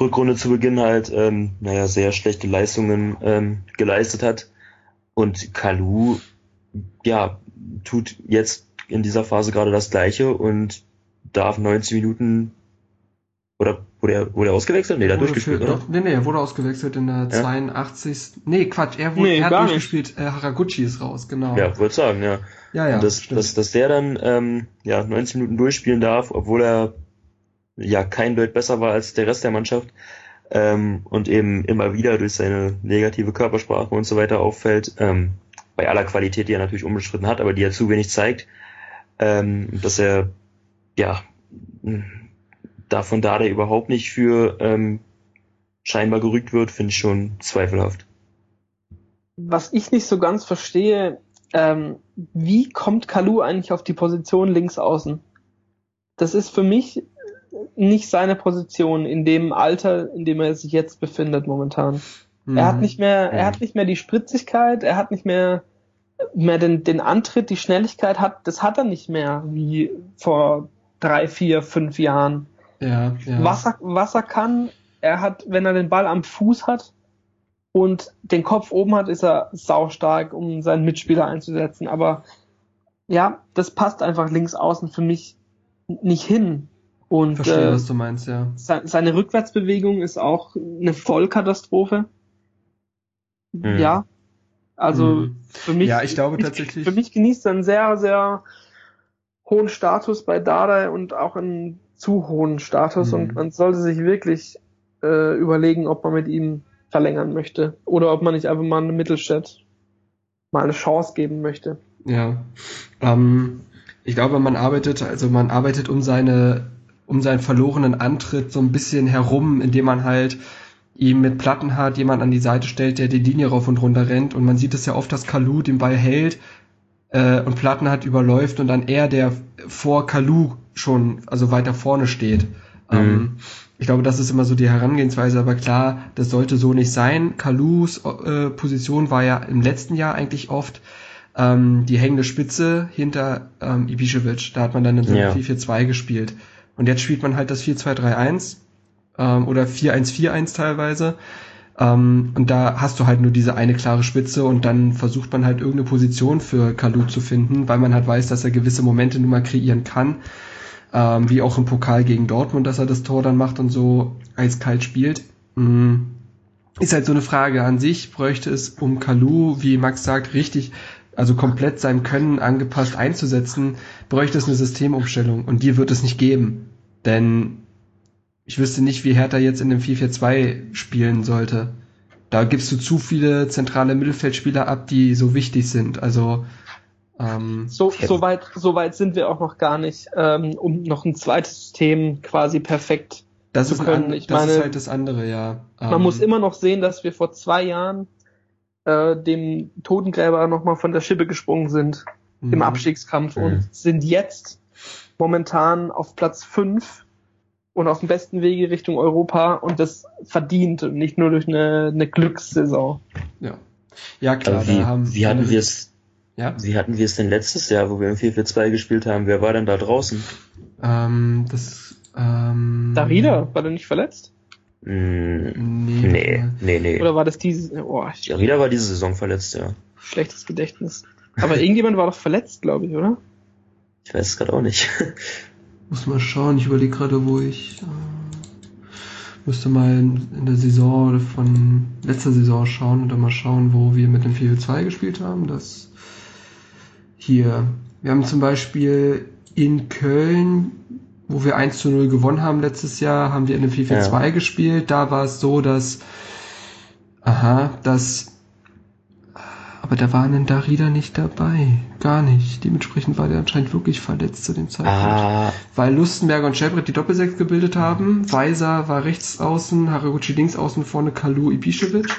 Rückrunde zu Beginn halt, ähm, naja, sehr schlechte Leistungen ähm, geleistet hat. Und Kalu, ja, tut jetzt in dieser Phase gerade das Gleiche und darf 90 Minuten oder wurde er, wurde er ausgewechselt? Nee, der hat durchgespielt, für, oder? Nee, nee, er wurde ausgewechselt in der ja? 82. Nee, Quatsch, er, wurde, nee, er hat durchgespielt. Äh, Haraguchi ist raus, genau. Ja, wollte sagen, ja. Ja, ja. Und das, dass, dass der dann ähm, ja 90 Minuten durchspielen darf, obwohl er ja kein Deut besser war als der Rest der Mannschaft ähm, und eben immer wieder durch seine negative Körpersprache und so weiter auffällt, ähm, bei aller Qualität, die er natürlich unbestritten hat, aber die er zu wenig zeigt, ähm, dass er ja davon da der überhaupt nicht für ähm, scheinbar gerügt wird, finde ich schon zweifelhaft. Was ich nicht so ganz verstehe, ähm, wie kommt Kalu eigentlich auf die Position links außen? Das ist für mich nicht seine Position in dem Alter, in dem er sich jetzt befindet momentan. Mhm. Er hat mhm. nicht mehr, er hat nicht mehr die Spritzigkeit, er hat nicht mehr mehr den, den Antritt, die Schnelligkeit hat, das hat er nicht mehr wie vor drei, vier, fünf Jahren. Ja, ja. Was, er, was er kann, er hat, wenn er den Ball am Fuß hat und den Kopf oben hat, ist er saustark, um seinen Mitspieler einzusetzen. Aber ja, das passt einfach links außen für mich nicht hin. Und Verstehe, äh, was du meinst, ja. Seine Rückwärtsbewegung ist auch eine Vollkatastrophe. Mhm. Ja. Also mhm. für mich. Ja, ich glaube tatsächlich. Für mich genießt er einen sehr, sehr hohen Status bei Dada und auch einen zu hohen Status mhm. und man sollte sich wirklich äh, überlegen, ob man mit ihm verlängern möchte oder ob man nicht einfach mal eine Mittelstadt mal eine Chance geben möchte. Ja. Ähm, ich glaube, man arbeitet, also man arbeitet um seine um seinen verlorenen Antritt so ein bisschen herum, indem man halt ihm mit Plattenhardt jemand an die Seite stellt, der die Linie rauf und runter rennt. Und man sieht es ja oft, dass Kalu den Ball hält äh, und Plattenhardt überläuft und dann er, der vor Kalu schon, also weiter vorne steht. Mhm. Ähm, ich glaube, das ist immer so die Herangehensweise, aber klar, das sollte so nicht sein. Kalus äh, Position war ja im letzten Jahr eigentlich oft ähm, die hängende Spitze hinter ähm, Ibišević. Da hat man dann in so ja. 4-4-2 gespielt. Und jetzt spielt man halt das 4-2-3-1 ähm, oder 4-1-4-1 teilweise. Ähm, und da hast du halt nur diese eine klare Spitze und dann versucht man halt irgendeine Position für Kalu zu finden, weil man halt weiß, dass er gewisse Momente nun mal kreieren kann. Ähm, wie auch im Pokal gegen Dortmund, dass er das Tor dann macht und so eiskalt spielt. Mhm. Ist halt so eine Frage an sich, bräuchte es, um Kalu, wie Max sagt, richtig also komplett seinem Können angepasst einzusetzen, bräuchte es eine Systemumstellung und die wird es nicht geben. Denn ich wüsste nicht, wie Hertha jetzt in dem 4-4-2 spielen sollte. Da gibst du zu viele zentrale Mittelfeldspieler ab, die so wichtig sind. Also ähm, so, so, weit, so weit sind wir auch noch gar nicht, ähm, um noch ein zweites System quasi perfekt das zu können. An, ich das meine, ist halt das andere, ja. Man ähm, muss immer noch sehen, dass wir vor zwei Jahren äh, dem Totengräber nochmal von der Schippe gesprungen sind mhm. im Abstiegskampf mhm. und sind jetzt momentan auf Platz 5 und auf dem besten Wege Richtung Europa und das verdient und nicht nur durch eine, eine Glückssaison. Ja. Ja, klar. wie, haben, wie hatten wir es ja? Wie hatten wir es denn letztes Jahr, wo wir im 4-4-2 gespielt haben? Wer war denn da draußen? Ähm, das, ähm, Darida, war der nicht verletzt? Mm, nee, nee, nee, nee. Oder war das diese? Oh, ich Rida war diese Saison verletzt, ja. Schlechtes Gedächtnis. Aber irgendjemand war doch verletzt, glaube ich, oder? Ich weiß es gerade auch nicht. Muss mal schauen, ich überlege gerade, wo ich. Äh, müsste mal in, der Saison von letzter Saison schauen und dann mal schauen, wo wir mit dem 4-2 gespielt haben. Das hier. Wir haben zum Beispiel in Köln wo wir 1 zu 0 gewonnen haben letztes Jahr, haben wir in einem 4-4-2 ja. gespielt. Da war es so, dass, aha, dass, aber da war ein Darida nicht dabei. Gar nicht. Dementsprechend war der anscheinend wirklich verletzt zu dem Zeitpunkt. Ah. Weil Lustenberger und Shepard die Doppelsechs gebildet haben. Weiser war rechts außen, Haraguchi links außen vorne, Kalu Ibišević.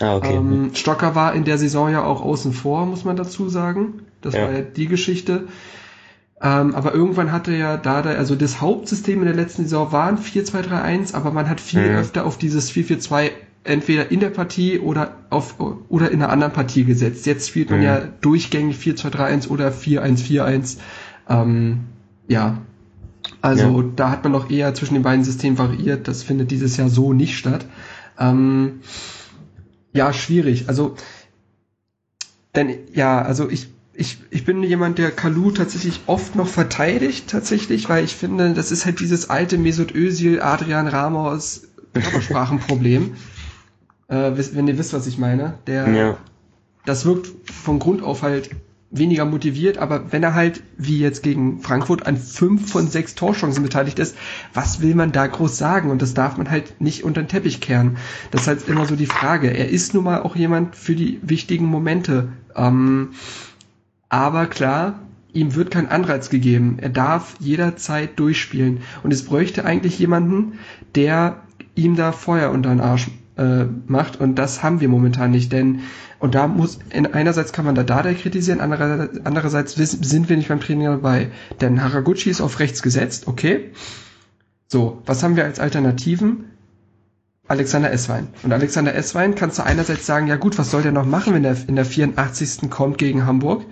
Ah, okay. Ähm, Stocker war in der Saison ja auch außen vor, muss man dazu sagen. Das ja. war ja die Geschichte. Ähm, aber irgendwann hatte ja Dada, also das Hauptsystem in der letzten Saison war ein 4-2-3-1, aber man hat viel mhm. öfter auf dieses 4-4-2 entweder in der Partie oder auf oder in einer anderen Partie gesetzt. Jetzt spielt man mhm. ja durchgängig 4-2-3-1 oder 4-1-4-1. Ähm, ja. Also ja. da hat man noch eher zwischen den beiden Systemen variiert. Das findet dieses Jahr so nicht statt. Ähm, ja, schwierig. Also denn ja, also ich ich, ich bin jemand, der Kalu tatsächlich oft noch verteidigt, tatsächlich, weil ich finde, das ist halt dieses alte Mesut Özil, Adrian Ramos Körpersprachenproblem. Äh, wenn ihr wisst, was ich meine. Der, ja. das wirkt von Grund auf halt weniger motiviert, aber wenn er halt, wie jetzt gegen Frankfurt, an fünf von sechs Torchancen beteiligt ist, was will man da groß sagen? Und das darf man halt nicht unter den Teppich kehren. Das ist halt immer so die Frage. Er ist nun mal auch jemand für die wichtigen Momente. Ähm, aber klar, ihm wird kein Anreiz gegeben. Er darf jederzeit durchspielen. Und es bräuchte eigentlich jemanden, der ihm da Feuer unter den Arsch äh, macht. Und das haben wir momentan nicht. Denn, und da muss, in, einerseits kann man da Dada kritisieren, andererseits, andererseits sind wir nicht beim Training dabei. Denn Haraguchi ist auf rechts gesetzt, okay. So, was haben wir als Alternativen? Alexander Esswein. Und Alexander Esswein kannst du einerseits sagen, ja gut, was soll der noch machen, wenn er in der 84. kommt gegen Hamburg?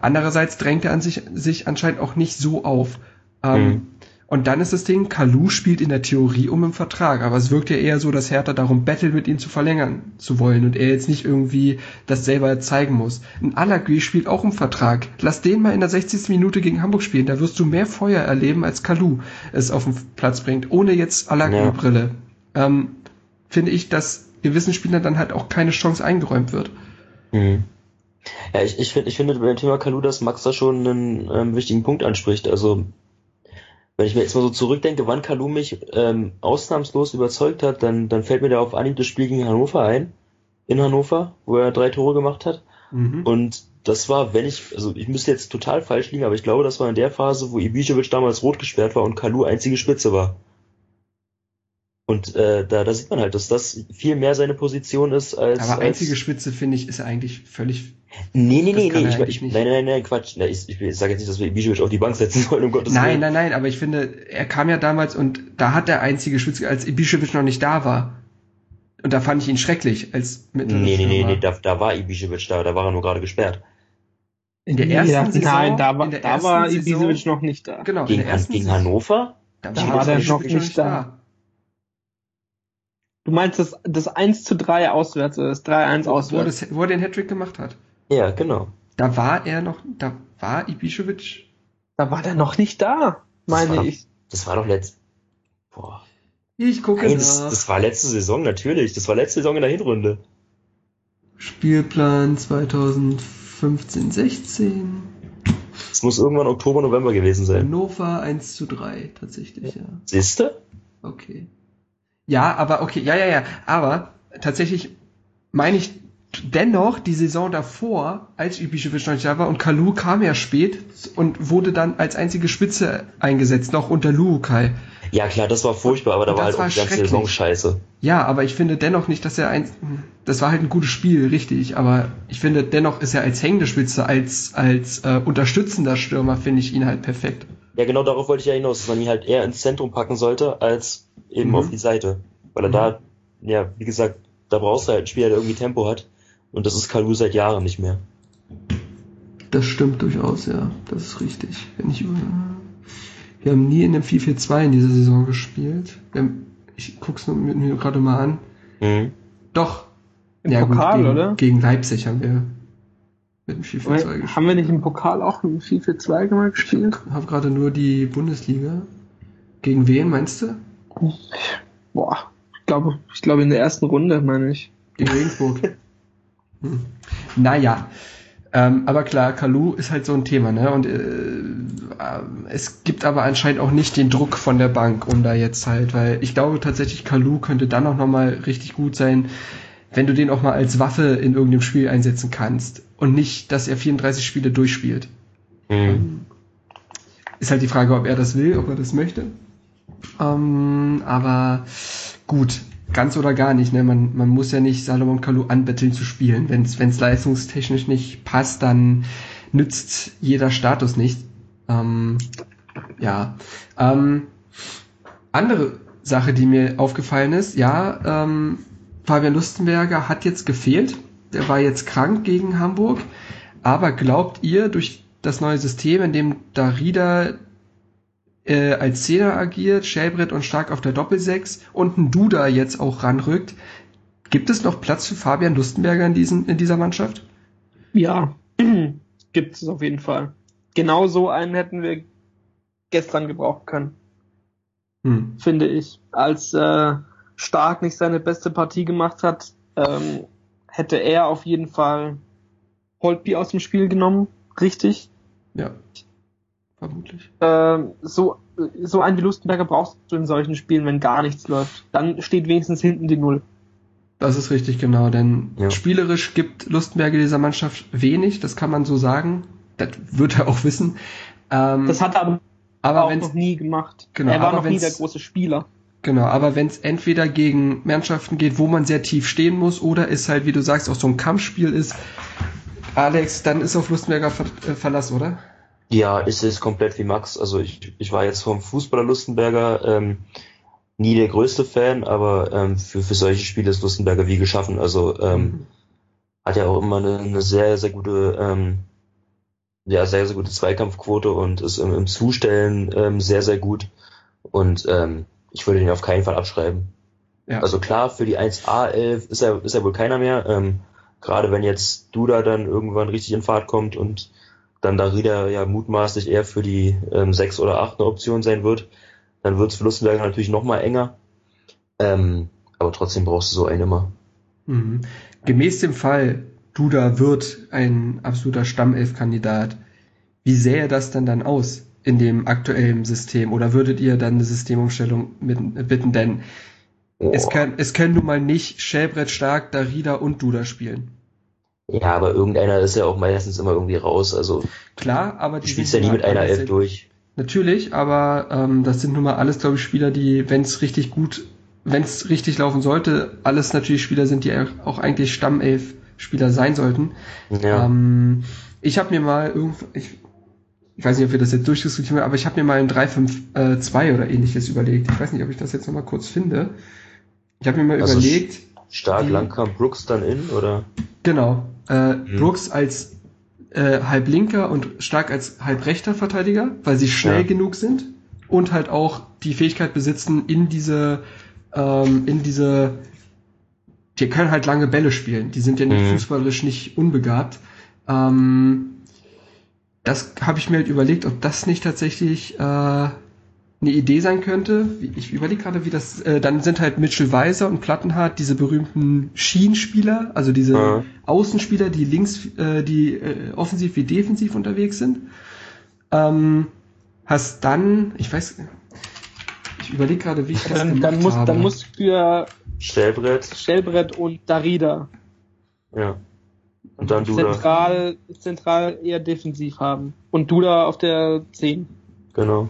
Andererseits drängt er an sich, sich anscheinend auch nicht so auf. Ähm, mhm. Und dann ist das Ding, Kalu spielt in der Theorie um im Vertrag, aber es wirkt ja eher so, dass Hertha darum bettelt, mit ihm zu verlängern zu wollen und er jetzt nicht irgendwie das selber zeigen muss. Ein Alagui spielt auch im Vertrag. Lass den mal in der 60. Minute gegen Hamburg spielen, da wirst du mehr Feuer erleben, als Kalu es auf den Platz bringt, ohne jetzt Alagui-Brille. Ja. Ähm, finde ich, dass gewissen Spielern dann halt auch keine Chance eingeräumt wird. Mhm. Ja, ich, ich finde, ich finde beim Thema Kalu, dass Max da schon einen ähm, wichtigen Punkt anspricht. Also, wenn ich mir jetzt mal so zurückdenke, wann Kalu mich ähm, ausnahmslos überzeugt hat, dann, dann fällt mir da auf Anhieb das Spiel gegen Hannover ein. In Hannover, wo er drei Tore gemacht hat. Mhm. Und das war, wenn ich, also ich müsste jetzt total falsch liegen, aber ich glaube, das war in der Phase, wo Ibišević damals rot gesperrt war und Kalu einzige Spitze war. Und äh, da, da sieht man halt, dass das viel mehr seine Position ist als. Aber einzige als, Spitze, finde ich, ist eigentlich völlig. Nee, nee, nee, nee. Ich, ich, nein, nein, nein, Quatsch. Ich, ich, ich sage jetzt nicht, dass wir Ibišević auf die Bank setzen sollen, um Gottes Willen. Nein, nein, nein, aber ich finde, er kam ja damals und da hat der einzige Spitze, als Ibišević noch nicht da war. Und da fand ich ihn schrecklich als Mittel. Nee, nee, nee, nee, da, da war Ibišević da, da war er nur gerade gesperrt. In der ersten ja, Saison? Nein, da war, da war Ibišević noch nicht da. Genau. Gegen, gegen Hannover? Da, da war er noch nicht da. da. Du meinst das, das 1 zu 3 auswärts, das 3-1 auswärts? Wo, wo er den Hattrick gemacht hat. Ja, genau. Da war er noch, da war Ibišević. Da war der noch nicht da, meine das ich. Doch, das war doch letzt. Boah. Ich gucke Nein, das, das war letzte Saison, natürlich. Das war letzte Saison in der Hinrunde. Spielplan 2015, 16. Es muss irgendwann Oktober, November gewesen sein. Hannover 1 zu 3, tatsächlich, ja. Siehste? Okay. Ja, aber okay, ja, ja, ja. Aber tatsächlich meine ich dennoch die Saison davor, als Ibišević noch nicht da war und Kalu kam ja spät und wurde dann als einzige Spitze eingesetzt, noch unter Luukai. Ja klar, das war furchtbar, aber da war halt auch die ganze Saison scheiße. Ja, aber ich finde dennoch nicht, dass er ein, das war halt ein gutes Spiel, richtig, aber ich finde dennoch ist er als hängende Spitze, als, als äh, unterstützender Stürmer finde ich ihn halt perfekt. Ja, genau darauf wollte ich ja hinaus, dass man ihn halt eher ins Zentrum packen sollte, als eben mhm. auf die Seite. Weil er mhm. da, ja, wie gesagt, da brauchst du halt einen Spieler, der irgendwie Tempo hat. Und das ist Kalu seit Jahren nicht mehr. Das stimmt durchaus, ja. Das ist richtig. Wenn ich über... Wir haben nie in dem 4-4-2 in dieser Saison gespielt. Haben, ich guck's mir, mir gerade mal an. Mhm. Doch. Im ja, Pokal, gut, gegen, oder? Gegen Leipzig haben wir mit dem 4-4-2 gespielt. Haben wir nicht im Pokal auch ein 4-4-2 mal gespielt? Ich habe gerade nur die Bundesliga. Gegen wen meinst du? Boah, ich glaube, ich glaube in der ersten Runde, meine ich. Gegen Regensburg. hm. Naja. Ähm, aber klar, Kalu ist halt so ein Thema, ne? Und äh, es gibt aber anscheinend auch nicht den Druck von der Bank, um da jetzt halt, weil ich glaube tatsächlich, Kalu könnte dann auch nochmal richtig gut sein, wenn du den auch mal als Waffe in irgendeinem Spiel einsetzen kannst und nicht, dass er 34 Spiele durchspielt. Mhm. Ist halt die Frage, ob er das will, ob er das möchte. Ähm, aber gut, ganz oder gar nicht. Ne? Man, man muss ja nicht Salomon Kalou anbetteln zu spielen. Wenn es leistungstechnisch nicht passt, dann nützt jeder Status nicht. Ähm, ja. Ähm, andere Sache, die mir aufgefallen ist, ja, ähm, Fabian Lustenberger hat jetzt gefehlt. Der war jetzt krank gegen Hamburg. Aber glaubt ihr, durch das neue System, in dem Darida äh, als Zehner agiert, Schellbrett und stark auf der Doppelsechs und ein Duda jetzt auch ranrückt, gibt es noch Platz für Fabian Lustenberger in, diesen, in dieser Mannschaft? Ja, gibt es auf jeden Fall. Genau so einen hätten wir gestern gebrauchen können. Hm. Finde ich. Als äh, Stark nicht seine beste Partie gemacht hat, ähm, hätte er auf jeden Fall Holtby aus dem Spiel genommen. Richtig? Ja. Vermutlich. Ähm, so, so einen wie Lustenberger brauchst du in solchen Spielen, wenn gar nichts läuft. Dann steht wenigstens hinten die Null. Das ist richtig, genau, denn ja. spielerisch gibt Lustenberger dieser Mannschaft wenig, das kann man so sagen. Das wird er auch wissen. Ähm, das hat er aber, aber auch noch nie gemacht. Genau, er war noch nie der große Spieler. Genau, aber wenn es entweder gegen Mannschaften geht, wo man sehr tief stehen muss, oder es halt, wie du sagst, auch so ein Kampfspiel ist, Alex, dann ist auf Lustenberger ver äh, Verlass, oder? Ja, es ist komplett wie Max. Also ich, ich war jetzt vom Fußballer Lustenberger ähm, nie der größte Fan, aber ähm, für, für solche Spiele ist Lustenberger wie geschaffen. Also ähm, mhm. hat ja auch immer eine, eine sehr, sehr gute, ähm, ja, sehr, sehr gute Zweikampfquote und ist im, im Zustellen ähm, sehr, sehr gut. Und ähm, ich würde ihn auf keinen Fall abschreiben. Ja. Also klar, für die 1A11 ist er, ist er wohl keiner mehr. Ähm, Gerade wenn jetzt Duda dann irgendwann richtig in Fahrt kommt und dann Darida ja mutmaßlich eher für die ähm, 6 oder 8 eine Option sein wird, dann wird es für Lustenberger natürlich noch mal enger. Ähm, aber trotzdem brauchst du so einen immer. Mhm. Gemäß dem Fall, Duda wird ein absoluter Stammelf-Kandidat. Wie sähe das dann dann aus in dem aktuellen System? Oder würdet ihr dann eine Systemumstellung mit, bitten? Denn oh. es, kann, es können nun mal nicht Schellbrett stark, Darida und Duda spielen. Ja, aber irgendeiner ist ja auch meistens immer irgendwie raus. Also klar, aber die spielst ja nie mit einer Elf durch. Natürlich, aber ähm, das sind nun mal alles, glaube ich, Spieler, die, wenn es richtig gut, wenn es richtig laufen sollte, alles natürlich Spieler sind, die auch eigentlich Stammelf-Spieler sein sollten. Ja. Ähm, ich habe mir mal irgendwo, ich, ich weiß nicht, ob wir das jetzt durchdiskutieren, aber ich habe mir mal ein 3-5-2 äh, oder ähnliches überlegt. Ich weiß nicht, ob ich das jetzt nochmal kurz finde. Ich habe mir mal also überlegt. Stark wie, Langkamp Brooks dann in, oder? Genau. Äh, hm. Brooks als äh, halb linker und stark als halb rechter Verteidiger, weil sie schnell ja. genug sind und halt auch die Fähigkeit besitzen, in diese, ähm, in diese, die können halt lange Bälle spielen. Die sind ja nicht mhm. fußballisch nicht unbegabt. Ähm, das habe ich mir halt überlegt, ob das nicht tatsächlich äh, eine Idee sein könnte. Ich überlege gerade, wie das, äh, dann sind halt Mitchell Weiser und Plattenhardt diese berühmten Schienenspieler, also diese ja. Außenspieler, die links, äh, die äh, offensiv wie defensiv unterwegs sind. Ähm, hast dann, ich weiß, ich überlege gerade, wie ich das dann, gemacht dann muss, habe. Dann muss für Stellbrett, Stellbrett und Darida. Ja. Und dann Duda. Zentral, zentral eher defensiv haben. Und Duda auf der 10. Genau.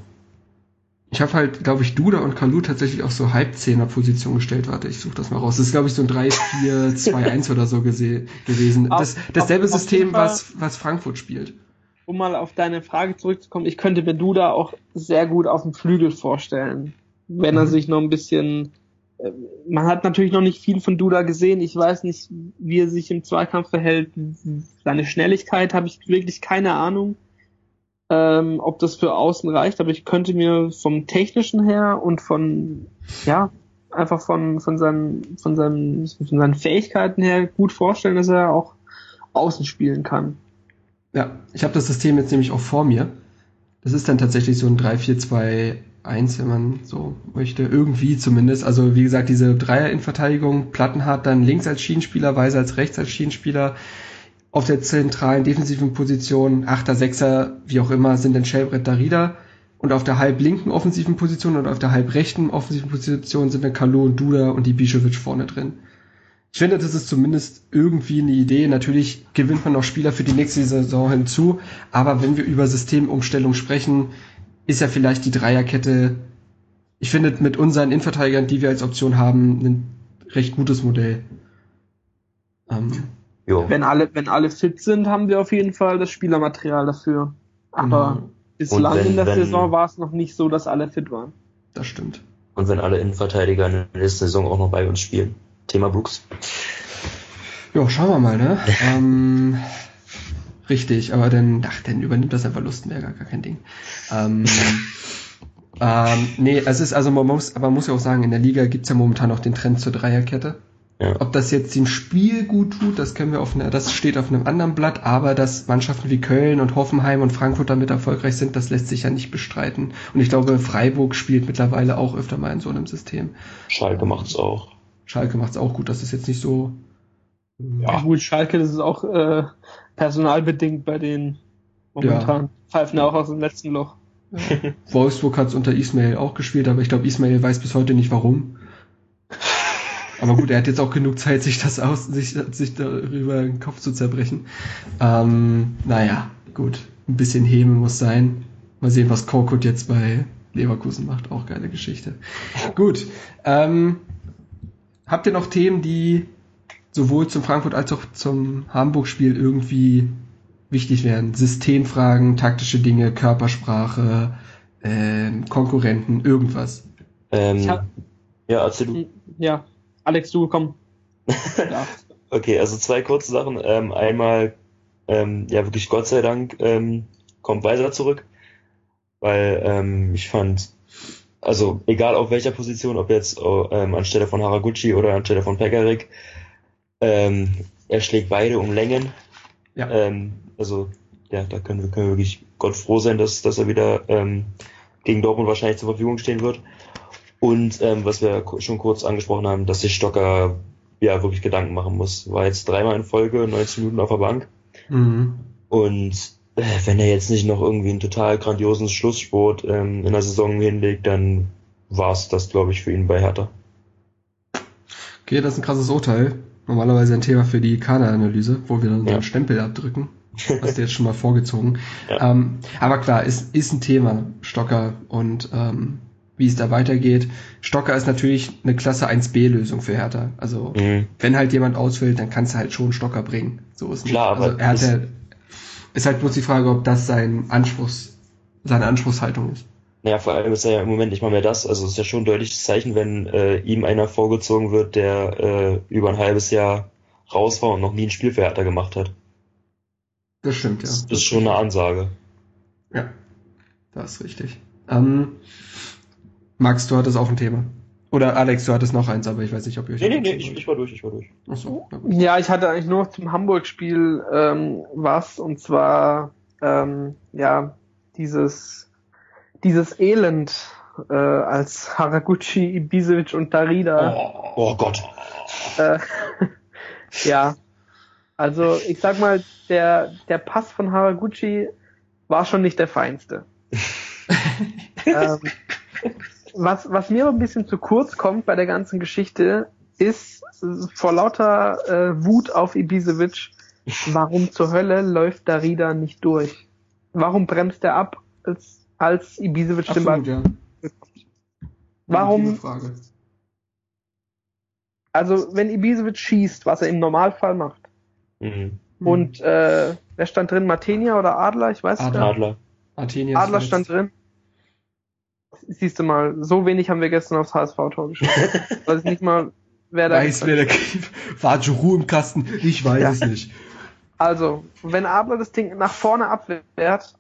Ich habe halt, glaube ich, Duda und Kalu tatsächlich auf so Halbzehner-Position gestellt. Warte, ich suche das mal raus. Das ist, glaube ich, so ein 3-4-2-1 oder so gewesen. Das, dasselbe auf, System, was, was Frankfurt spielt. Um mal auf deine Frage zurückzukommen, ich könnte mir Duda auch sehr gut auf dem Flügel vorstellen. Wenn er mhm. sich noch ein bisschen man hat natürlich noch nicht viel von Duda gesehen. Ich weiß nicht, wie er sich im Zweikampf verhält. Seine Schnelligkeit habe ich wirklich keine Ahnung ähm, ob das für außen reicht, aber ich könnte mir vom technischen her und von, ja, einfach von, von, seinen, von, seinen, von seinen Fähigkeiten her gut vorstellen, dass er auch außen spielen kann. Ja, ich habe das System jetzt nämlich auch vor mir. Das ist dann tatsächlich so ein 3-4-2-1, wenn man so möchte, irgendwie zumindest. Also wie gesagt, diese Dreier-In-Verteidigung, Plattenhardt dann links als Schienenspieler, Weiser als rechts als Schienenspieler, auf der zentralen defensiven Position, Achter, Sechser, wie auch immer, sind dann Schellbrett Darida. Und auf der halblinken offensiven Position und auf der halbrechten offensiven Position sind dann Kalu und Duda und die Ibišević vorne drin. Ich finde, das ist zumindest irgendwie eine Idee. Natürlich gewinnt man noch Spieler für die nächste Saison hinzu, aber wenn wir über Systemumstellung sprechen, ist ja vielleicht die Dreierkette, ich finde, mit unseren Innenverteidigern, die wir als Option haben, ein recht gutes Modell. Ähm, Jo. Wenn alle, wenn alle fit sind, haben wir auf jeden Fall das Spielermaterial dafür. Aber genau. Bislang wenn, in der wenn, Saison war es noch nicht so, dass alle fit waren. Das stimmt. Und wenn alle Innenverteidiger in der nächsten Saison auch noch bei uns spielen. Thema Brooks. Ja, schauen wir mal, ne? ähm, richtig, aber dann, ach, dann übernimmt das einfach Lustenberger, gar kein Ding. Ähm, ähm, nee, es ist, also man muss, aber man muss ja auch sagen, in der Liga gibt's ja momentan auch den Trend zur Dreierkette. Ja. Ob das jetzt dem Spiel gut tut, das können wir auf einer, das steht auf einem anderen Blatt, aber dass Mannschaften wie Köln und Hoffenheim und Frankfurt damit erfolgreich sind, das lässt sich ja nicht bestreiten. Und ich glaube, Freiburg spielt mittlerweile auch öfter mal in so einem System. Schalke macht's auch. Schalke macht's auch gut, das ist jetzt nicht so. Ja, gut, Schalke, das ist auch äh, personalbedingt bei den momentan. Ja. Pfeifen auch aus dem letzten Loch. Ja. Wolfsburg hat's unter Ismail auch gespielt, aber ich glaube, Ismail weiß bis heute nicht warum. Aber gut, er hat jetzt auch genug Zeit, sich das aus, sich, sich darüber den Kopf zu zerbrechen. Ähm, naja, gut. Ein bisschen Heme muss sein. Mal sehen, was Korkut jetzt bei Leverkusen macht. Auch geile Geschichte. Gut. Ähm, habt ihr noch Themen, die sowohl zum Frankfurt als auch zum Hamburg-Spiel irgendwie wichtig wären? Systemfragen, taktische Dinge, Körpersprache, äh, Konkurrenten, irgendwas? Ähm, ja, erzähl du. Ja, Alex, du komm. ja. Okay, also zwei kurze Sachen. Ähm, einmal, ähm, ja wirklich Gott sei Dank ähm, kommt Weiser zurück, weil ähm, ich fand, also egal auf welcher Position, ob jetzt oh, ähm, anstelle von Haraguchi oder anstelle von Pekarik, ähm, er schlägt beide um Längen. Ja. Ähm, also ja, da können wir, können wir wirklich Gott froh sein, dass, dass er wieder ähm, gegen Dortmund wahrscheinlich zur Verfügung stehen wird. Und ähm, was wir schon kurz angesprochen haben, dass sich Stocker ja wirklich Gedanken machen muss. War jetzt dreimal in Folge 90 Minuten auf der Bank. Mhm. Und äh, wenn er jetzt nicht noch irgendwie einen total grandiosen Schlusssport ähm, in der Saison hinlegt, dann war es das, glaube ich, für ihn bei Hertha. Okay, das ist ein krasses Urteil. Normalerweise ein Thema für die Kaderanalyse, wo wir dann ja. einen Stempel abdrücken. Hast du jetzt schon mal vorgezogen. Ja. Ähm, aber klar, ist, ist ein Thema, Stocker. Und ähm, wie es da weitergeht. Stocker ist natürlich eine Klasse 1b-Lösung für Hertha. Also mhm. wenn halt jemand ausfällt, dann kannst du halt schon Stocker bringen. So ist Klar, nicht. Also er hat ja, ist halt bloß die Frage, ob das sein Anspruchs, seine Anspruchshaltung ist. Naja, vor allem ist er ja im Moment nicht mal mehr das. Also es ist ja schon ein deutliches Zeichen, wenn äh, ihm einer vorgezogen wird, der äh, über ein halbes Jahr raus war und noch nie ein Spiel für Hertha gemacht hat. Das stimmt, ja. Das, das ist schon eine Ansage. Ja, das ist richtig. Ähm, Max, du hattest auch ein Thema. Oder Alex, du hattest noch eins, aber ich weiß nicht, ob ihr euch. Nee, nee, nee, ich, ich, war durch, ich war durch. Ach so, ja, ich hatte eigentlich nur zum Hamburg-Spiel ähm, was, und zwar ähm, ja, dieses, dieses Elend, äh, als Haraguchi, Ibisevic und Darida. Oh, oh Gott. Äh, ja. Also ich sag mal, der, der Pass von Haraguchi war schon nicht der feinste. ähm, was, was mir ein bisschen zu kurz kommt bei der ganzen Geschichte, ist vor lauter äh, Wut auf Ibisevic, warum zur Hölle läuft Darida nicht durch? Warum bremst er ab, als, als Ibisevic den Ball ja. Warum? Also, wenn Ibisevic schießt, was er im Normalfall macht, mhm. und äh, wer stand drin? Matenia oder Adler? Ich weiß nicht. Adler. Adler, Adler stand drin siehst du mal, so wenig haben wir gestern aufs HSV-Tor geschaut. weiß ich nicht mal, wer da weiß, wer der war Giroud im Kasten? Ich weiß ja. es nicht. Also, wenn Abler das Ding nach vorne abwehrt,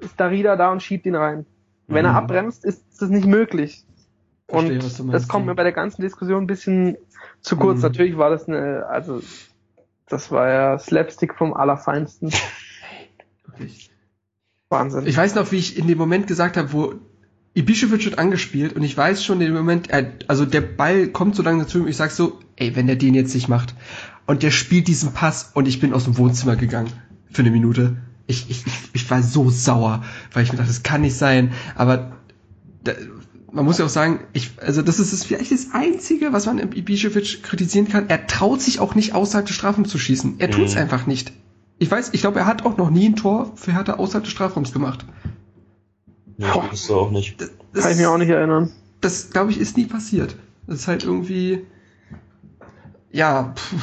ist Darida da und schiebt ihn rein. Wenn mhm. er abbremst, ist das nicht möglich. Verstehe, und das kommt mir bei der ganzen Diskussion ein bisschen zu kurz. Mhm. Natürlich war das eine, also das war ja Slapstick vom Allerfeinsten. Wirklich. Wahnsinn. Ich weiß noch, wie ich in dem Moment gesagt habe, wo Ibišević wird angespielt und ich weiß schon im Moment, er, also der Ball kommt so lange dazu und ich sag so, ey, wenn der den jetzt nicht macht und der spielt diesen Pass und ich bin aus dem Wohnzimmer gegangen für eine Minute. Ich, ich, ich war so sauer, weil ich mir dachte, das kann nicht sein, aber da, man muss ja auch sagen, ich, also das ist, das vielleicht das Einzige, was man im Ibišević kritisieren kann. Er traut sich auch nicht außerhalb des Strafraums zu schießen. Er tut's mhm. einfach nicht. Ich weiß, ich glaube, er hat auch noch nie ein Tor für Hertha außerhalb des Strafraums gemacht. Ja, Boah, das auch nicht. Das, das, Kann ich mir auch nicht erinnern. Das, glaube ich, ist nie passiert. Das ist halt irgendwie, ja, pff,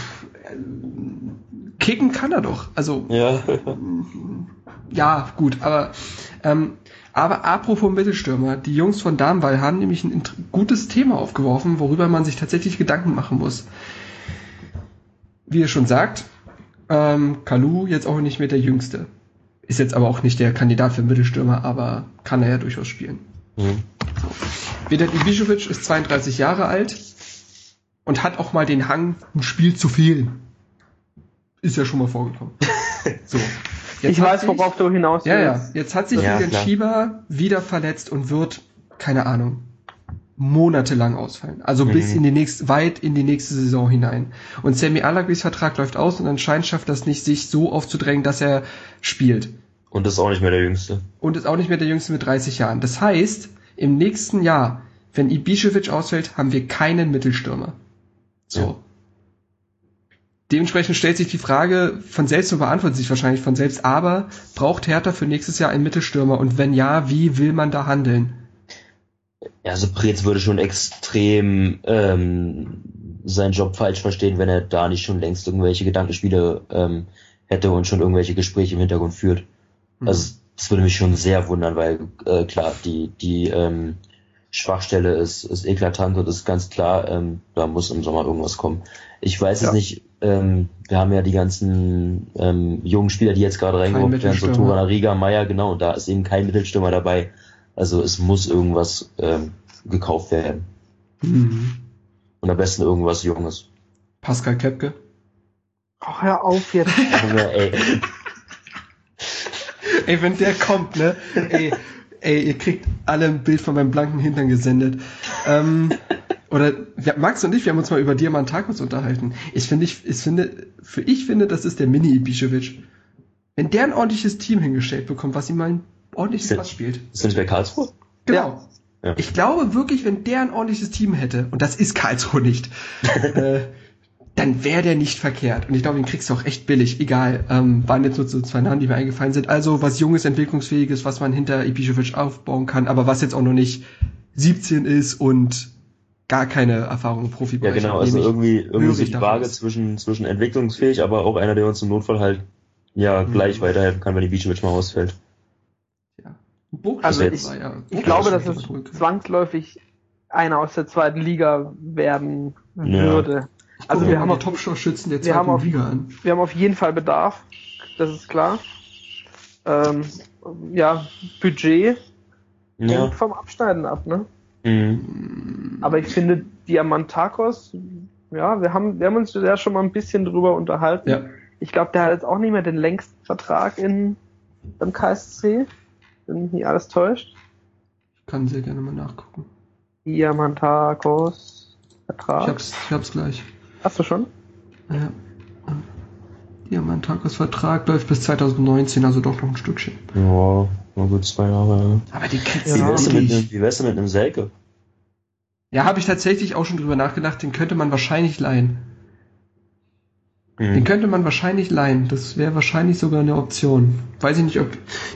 kicken kann er doch. Also, ja. ja, gut, aber ähm, aber apropos Mittelstürmer, die Jungs von Darmwall haben nämlich ein gutes Thema aufgeworfen, worüber man sich tatsächlich Gedanken machen muss. Wie ihr schon sagt, ähm, Kalu jetzt auch nicht mehr der Jüngste. Ist jetzt aber auch nicht der Kandidat für Mittelstürmer, aber kann er ja durchaus spielen. Mhm. Vedat Ibišević ist 32 Jahre alt und hat auch mal den Hang, ein Spiel zu fehlen. Ist ja schon mal vorgekommen. so. Jetzt ich weiß, sich, worauf du hinaus willst. Ja, ja. Jetzt hat sich ja, Julian Schieber wieder verletzt und wird, keine Ahnung, monatelang ausfallen. Also mhm. bis in die nächste, weit in die nächste Saison hinein. Und Sammy Alagris Vertrag läuft aus und anscheinend schafft das nicht, sich so aufzudrängen, dass er spielt. Und ist auch nicht mehr der Jüngste. Und ist auch nicht mehr der Jüngste mit 30 Jahren. Das heißt, im nächsten Jahr, wenn Ibišević ausfällt, haben wir keinen Mittelstürmer. So. Ja. Dementsprechend stellt sich die Frage von selbst und beantwortet sich wahrscheinlich von selbst, aber braucht Hertha für nächstes Jahr einen Mittelstürmer und wenn ja, wie will man da handeln? Also Preetz würde schon extrem ähm, seinen Job falsch verstehen, wenn er da nicht schon längst irgendwelche Gedankenspiele ähm, hätte und schon irgendwelche Gespräche im Hintergrund führt. Mhm. Also das würde mich schon sehr wundern, weil äh, klar, die, die ähm, Schwachstelle ist, ist eklatant und ist ganz klar, ähm, da muss im Sommer irgendwas kommen. Ich weiß ja. es nicht, ähm, wir haben ja die ganzen ähm, jungen Spieler, die jetzt gerade reingekommen werden, so Torana Riga, Meier, genau, und da ist eben kein Mittelstürmer dabei. Also es muss irgendwas ähm, gekauft werden. Mhm. Und am besten irgendwas Junges. Pascal Kepke? Ach, hör auf jetzt. ey. ey, wenn der kommt, ne? Ey, ey, ihr kriegt alle ein Bild von meinem blanken Hintern gesendet. Ähm, oder ja, Max und ich, wir haben uns mal über Diamantakos unterhalten. Ich finde, ich, ich finde, für ich finde, das ist der Mini Ibišević. Wenn der ein ordentliches Team hingestellt bekommt, was ihm mal ein ordentliches Pass spielt. Ist das nicht bei Karlsruhe? Genau. Ja. Ich glaube wirklich, wenn der ein ordentliches Team hätte, und das ist Karlsruhe nicht, äh, dann wäre der nicht verkehrt. Und ich glaube, den kriegst du auch echt billig. Egal. Ähm, waren jetzt nur so zwei Namen, die mir eingefallen sind. Also was Junges, Entwicklungsfähiges, was man hinter Ibišević aufbauen kann, aber was jetzt auch noch nicht 17 ist und gar keine Erfahrung im Profibereich. Ja, genau, also irgendwie, irgendwie so die Waage zwischen, zwischen entwicklungsfähig, aber auch einer, der uns im Notfall halt ja mhm. gleich weiterhelfen kann, wenn die Ibišević mal ausfällt. Ja. Buch also ich, ja, ich glaube, dass es zwangsläufig einer aus der zweiten Liga werden würde. Ja. Also wir haben die Top-Schützen der zweiten auf, Liga an. Wir haben auf jeden Fall Bedarf, das ist klar. Ähm, ja, Budget ja. hängt vom Abschneiden ab, ne? Mhm. Aber ich finde Diamantakos, ja, wir haben, wir haben uns ja schon mal ein bisschen drüber unterhalten. Ja. Ich glaube, der hat jetzt auch nicht mehr den längsten Vertrag in, beim KSC, wenn mich nicht alles täuscht. Ich kann sehr gerne mal nachgucken. Diamantakos Vertrag. Ich hab's, ich hab's gleich. Hast du schon? Ja. Diamantakos Vertrag läuft bis 2019, also doch noch ein Stückchen. Ja, mal gut zwei Jahre. Aber die kriegst ja, du mit, Wie wär's denn mit einem Selke? Ja, habe ich tatsächlich auch schon drüber nachgedacht. Den könnte man wahrscheinlich leihen. Mhm. Den könnte man wahrscheinlich leihen. Das wäre wahrscheinlich sogar eine Option. Weiß ich nicht, ob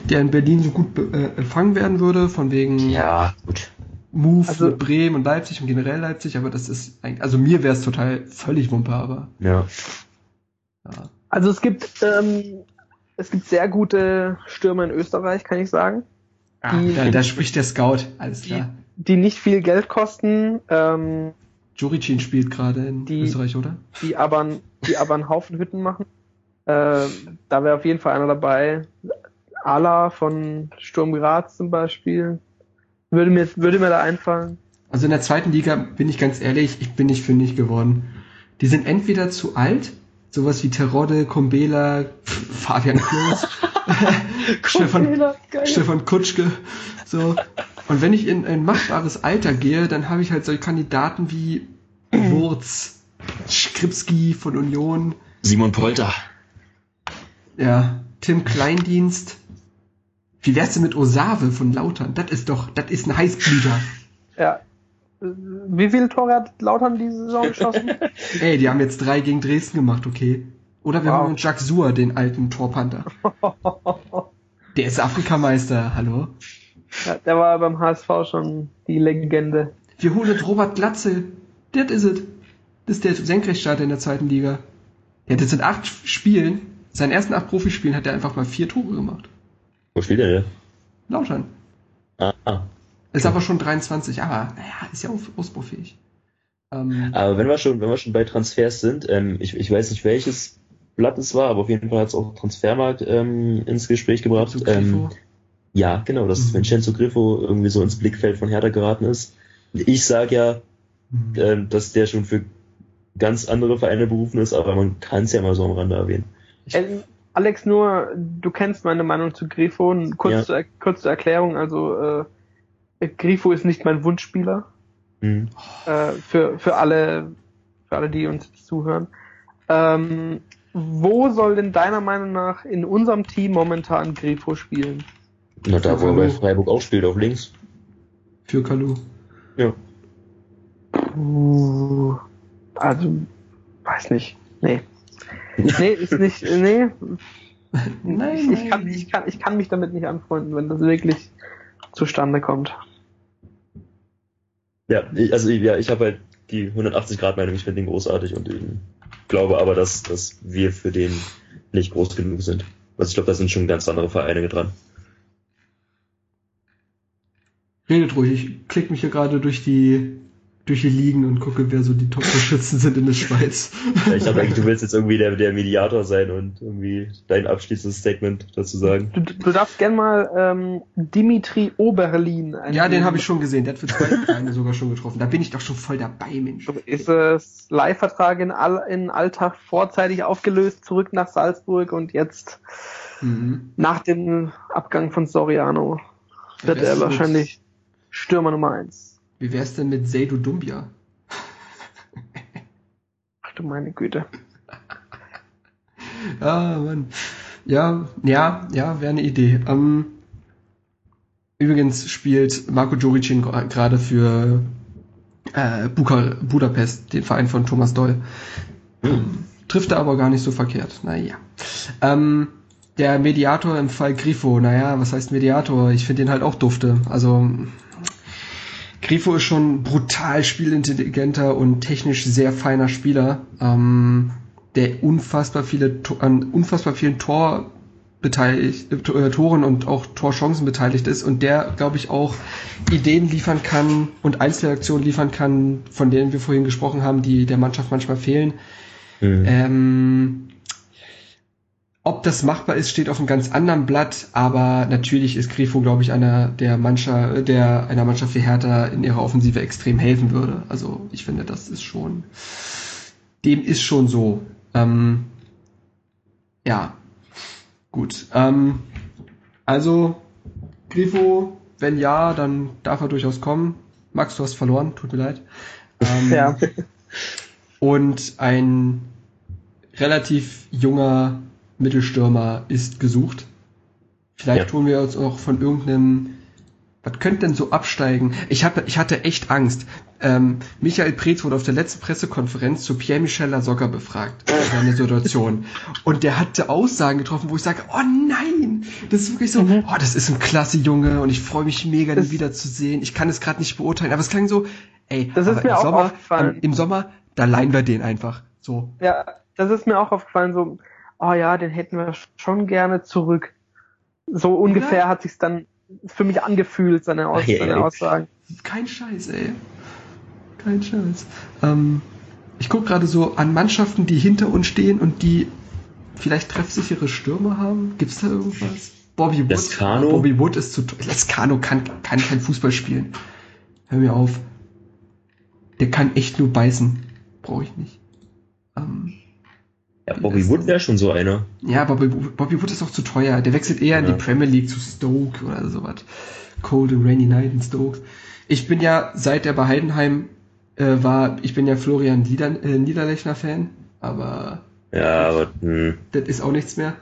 der in Berlin so gut äh, empfangen werden würde, von wegen. Ja, gut. Move also, mit Bremen und Leipzig und generell Leipzig, aber das ist eigentlich, also mir wäre es total völlig wumper, aber. Ja. ja. Also es gibt, ähm, es gibt sehr gute Stürmer in Österreich, kann ich sagen. Ah, die, da, da spricht der Scout, alles klar. Die, die nicht viel Geld kosten. Ähm, Juricin spielt gerade in die, Österreich, oder? Die aber, die aber einen Haufen Hütten machen. Äh, da wäre auf jeden Fall einer dabei. Ala von Sturm Graz zum Beispiel. Würde mir, würde mir da einfallen. Also in der zweiten Liga bin ich ganz ehrlich, ich bin nicht fündig geworden. Die sind entweder zu alt, sowas wie Terodde, Kumbela, Fabian Klos, Stefan, Stefan Kutschke, so. Und wenn ich in ein machbares Alter gehe, dann habe ich halt solche Kandidaten wie Wurz, Skripski von Union, Simon Polter. Ja, Tim Kleindienst, wie wär's denn mit Osave von Lautern? Das ist doch, das ist ein Heißblüter. Ja. Wie viele Tore hat Lautern diese Saison geschossen? Ey, die haben jetzt drei gegen Dresden gemacht, okay. Oder wir wow. haben Jacques Suhr, den alten Torpanther. der ist Afrikameister, hallo? Ja, der war beim HSV schon die Legende. Wir holen jetzt Robert Glatzel. Das ist es. Das ist der Senkrechtstarter in der zweiten Liga. Der hat jetzt in acht Spielen, seinen ersten acht Profispielen hat er einfach mal vier Tore gemacht. Wo spielt er denn? Lautern. Ah, ah. Ist aber schon 23, aber naja, ist ja ausbaufähig. Ähm, aber wenn wir schon, wenn wir schon bei Transfers sind, ähm, ich, ich weiß nicht welches Blatt es war, aber auf jeden Fall hat es auch Transfermarkt ähm, ins Gespräch gebracht. Ähm, ja, genau, dass mhm. Vincenzo Griffo irgendwie so ins Blickfeld von Hertha geraten ist. Ich sage ja, mhm. ähm, dass der schon für ganz andere Vereine berufen ist, aber man kann es ja mal so am Rande erwähnen. Ähm, Alex, nur, du kennst meine Meinung zu Grifo. Kurz, ja. kurze Erklärung, also äh, Grifo ist nicht mein Wunschspieler. Mhm. Äh, für, für alle, für alle, die uns zuhören. Ähm, wo soll denn deiner Meinung nach in unserem Team momentan Grifo spielen? Na, da wo er bei Freiburg auch spielt, auf links. Für Kalu. Ja. Uh, also, weiß nicht. Nee. Nee, ist nicht, nee. nein, ich, ich, kann, ich, kann, ich kann mich damit nicht anfreunden, wenn das wirklich zustande kommt. Ja, ich, also ja, ich habe halt die 180 Grad Meinung, ich finde den großartig und ich glaube aber, dass, dass wir für den nicht groß genug sind. Also ich glaube, da sind schon ganz andere Vereine dran. Redet ruhig, ich klick mich hier gerade durch die durch die Ligen und gucke, wer so die Top-Torschützen sind in der Schweiz. Ja, ich dachte eigentlich, du willst jetzt irgendwie der, der Mediator sein und irgendwie dein abschließendes Statement dazu sagen. Du, du darfst gern mal ähm, Dimitri Oberlin. Ja, den habe ich schon gesehen. Der hat für zwei Vereine sogar schon getroffen. Da bin ich doch schon voll dabei, Mensch. Ist es Leihvertrag in, All, in Alltag vorzeitig aufgelöst, zurück nach Salzburg und jetzt mhm. nach dem Abgang von Soriano wird er wahrscheinlich Stürmer Nummer eins. Wie wär's denn mit Seidu Dumbia? Ach du meine Güte. ah, Mann. Ja, ja, ja, wäre eine Idee. Ähm, übrigens spielt Marco Joricin gerade für äh, Buka Budapest, den Verein von Thomas Doll. Ähm, trifft er aber gar nicht so verkehrt. Naja. Ähm, der Mediator im Fall Grifo, naja, was heißt Mediator? Ich finde den halt auch dufte. Also Grifo ist schon brutal spielintelligenter und technisch sehr feiner Spieler, ähm, der unfassbar viele an unfassbar vielen Tor beteiligt, äh, Toren und auch Torchancen beteiligt ist und der, glaube ich, auch Ideen liefern kann und Einzelaktionen liefern kann, von denen wir vorhin gesprochen haben, die der Mannschaft manchmal fehlen. Mhm. Ähm, ob das machbar ist, steht auf einem ganz anderen Blatt, aber natürlich ist Grifo, glaube ich, einer der Mannschaft, der einer Mannschaft wie Hertha in ihrer Offensive extrem helfen würde. Also ich finde, das ist schon, dem ist schon so. Ähm, ja, gut. Ähm, also Grifo, wenn ja, dann darf er durchaus kommen. Max, du hast verloren, tut mir leid. Ähm, ja. Und ein relativ junger Mittelstürmer ist gesucht. Vielleicht ja. tun wir uns auch von irgendeinem was könnte denn so absteigen? Ich, hab, ich hatte echt Angst. Ähm, Michael Preetz wurde auf der letzten Pressekonferenz zu Pierre-Michel Lasogga befragt seine Situation. Und der hatte Aussagen getroffen, wo ich sage, oh nein, das ist wirklich so, mhm. oh, das ist ein klasse Junge und ich freue mich mega, den wiederzusehen. Ich kann es gerade nicht beurteilen, aber es klang so, ey, das ist mir auch Sommer, aufgefallen. Im Sommer, da leihen wir den einfach. So. Ja, das ist mir auch aufgefallen, so, oh ja, den hätten wir schon gerne zurück. So ungefähr ja. hat sich's dann für mich angefühlt, seine, Aus Ach, seine Aussagen. Kein Scheiß, ey. Kein Scheiß. Ähm, ich gucke gerade so an Mannschaften, die hinter uns stehen und die vielleicht treffsichere Stürmer haben. Gibt's da irgendwas? Bobby Wood. Lescano? Bobby Wood ist zu Lescano kann, kann kein Fußball spielen. Hör mir auf. Der kann echt nur beißen. Brauche ich nicht. Ähm, ja, Bobby Wood wäre schon so einer. Ja, Bobby, Bobby Wood ist auch zu teuer. Der wechselt eher ja. in die Premier League zu Stoke oder sowas. Cold and Rainy Night in Stoke. Ich bin ja, seit der bei Heidenheim äh, war, ich bin ja Florian Nieder, äh, Niederlechner Fan, aber ja, aber hm. das ist auch nichts mehr.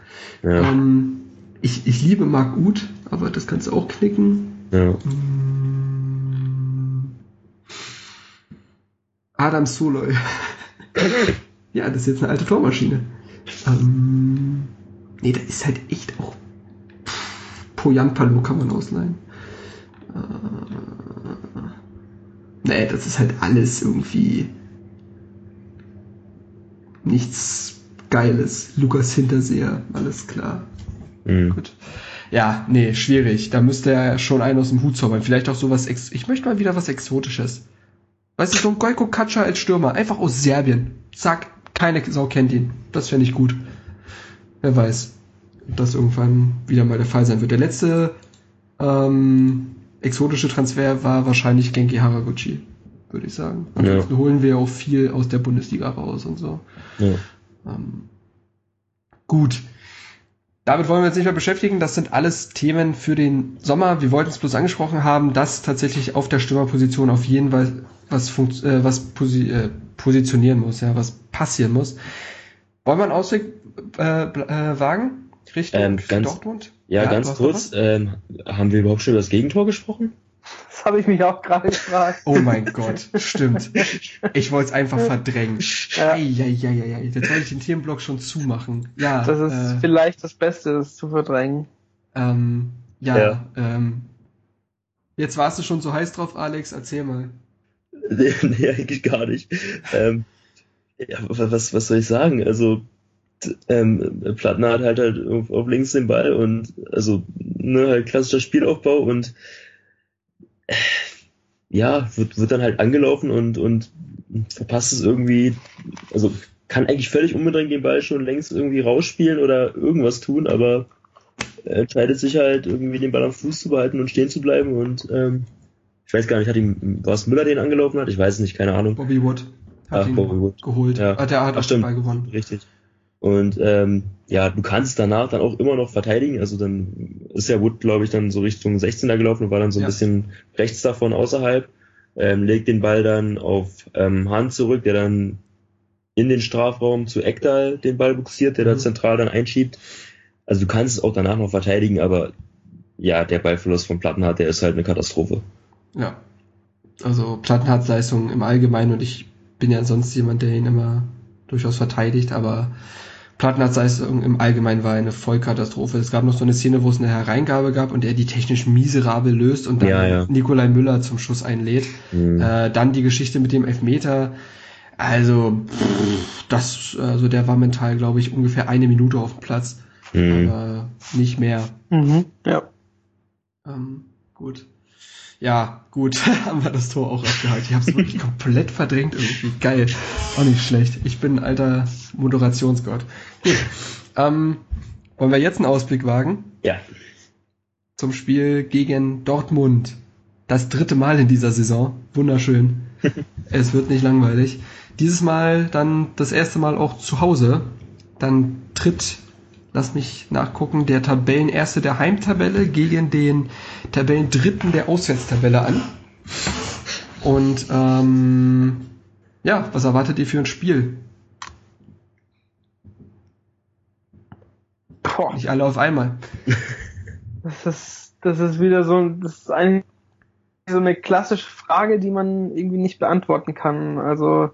Ja. Ähm, ich, ich liebe Marc Uth, aber das kannst du auch knicken. Ja. Mm. Adam Soloy. Ja, das ist jetzt eine alte Tormaschine. Ähm, nee, da ist halt echt auch. Poyan Palo kann man ausleihen. Äh, nee, das ist halt alles irgendwie nichts Geiles. Lukas Hinterseher, alles klar. Mhm. Gut. Ja, nee, schwierig. Da müsste er schon einen aus dem Hut zaubern. Vielleicht auch sowas, ex ich möchte mal wieder was Exotisches. Weißt du, so ein Gojko Katscha als Stürmer, einfach aus Serbien. Zack, keine Sau kennt ihn. Das fände ich gut. Wer weiß, ob das irgendwann wieder mal der Fall sein wird. Der letzte ähm, exotische Transfer war wahrscheinlich Genki Haraguchi, würde ich sagen. Ansonsten ja. holen wir auch viel aus der Bundesliga raus und so. Ja. Ähm, gut. Damit wollen wir uns nicht mehr beschäftigen. Das sind alles Themen für den Sommer. Wir wollten es bloß angesprochen haben, dass tatsächlich auf der Stürmerposition auf jeden Fall was, äh, was posi äh, positionieren muss, ja, was passieren muss. Wollen wir einen Ausweg äh, äh, wagen? Richtung ähm, ganz, Dortmund? Ja, ja ganz kurz. Ähm, haben wir überhaupt schon über das Gegentor gesprochen? Das habe ich mich auch gerade gefragt. Oh mein Gott, stimmt. Ich wollte es einfach verdrängen. Ja. Eieieiei. Jetzt wollte ich den Themenblock schon zumachen. Ja. Das ist äh, vielleicht das Beste, das zu verdrängen. Ähm, ja, ja. Ähm, jetzt warst du schon so heiß drauf, Alex. Erzähl mal. Nee, nee eigentlich gar nicht. ähm, ja, was, was soll ich sagen? Also, ähm, Plattner hat halt halt auf, auf links den Ball und also ne, halt klassischer Spielaufbau und äh, ja, wird, wird dann halt angelaufen und, und verpasst es irgendwie, also kann eigentlich völlig unbedingt den Ball schon längst irgendwie rausspielen oder irgendwas tun, aber er entscheidet sich halt irgendwie den Ball am Fuß zu behalten und stehen zu bleiben und ähm, ich weiß gar nicht, hat ihm, was Müller den angelaufen hat? Ich weiß es nicht, keine Ahnung. Bobby Wood hat Ach, ihn Bobby Wood. geholt. Ja. Ah, der hat Ach, stimmt. gewonnen. Richtig. Und ähm, ja, du kannst danach dann auch immer noch verteidigen. Also dann ist ja Wood, glaube ich, dann so Richtung 16er gelaufen und war dann so ein ja. bisschen rechts davon außerhalb. Ähm, legt den Ball dann auf ähm, Hahn zurück, der dann in den Strafraum zu Ekdal den Ball buxiert, der mhm. da zentral dann einschiebt. Also du kannst es auch danach noch verteidigen, aber ja, der Ballverlust von Plattenhardt, der ist halt eine Katastrophe. Ja. Also Plattenhardts Leistung im Allgemeinen und ich bin ja sonst jemand, der ihn immer durchaus verteidigt, aber Plattenhards Leistung im Allgemeinen war eine Vollkatastrophe. Es gab noch so eine Szene, wo es eine Hereingabe gab und er die technisch miserabel löst und dann ja, ja. Nikolai Müller zum Schuss einlädt. Mhm. Äh, dann die Geschichte mit dem Elfmeter. Also, pff, das, also der war mental, glaube ich, ungefähr eine Minute auf dem Platz. Mhm. Aber nicht mehr. Mhm, ja. Ähm, gut. Ja, gut, haben wir das Tor auch abgehalten. Ich habe es wirklich komplett verdrängt irgendwie. Geil. Auch nicht schlecht. Ich bin ein alter Moderationsgott. Gut. Ähm, wollen wir jetzt einen Ausblick wagen? Ja. Zum Spiel gegen Dortmund. Das dritte Mal in dieser Saison. Wunderschön. es wird nicht langweilig. Dieses Mal dann das erste Mal auch zu Hause. Dann tritt lass mich nachgucken, der Tabellenerste der Heimtabelle gegen den Tabellendritten der Auswärtstabelle an. Und ähm, ja, was erwartet ihr für ein Spiel? Boah. Nicht alle auf einmal. Das ist, das ist wieder so, das ist eigentlich so eine klassische Frage, die man irgendwie nicht beantworten kann. Also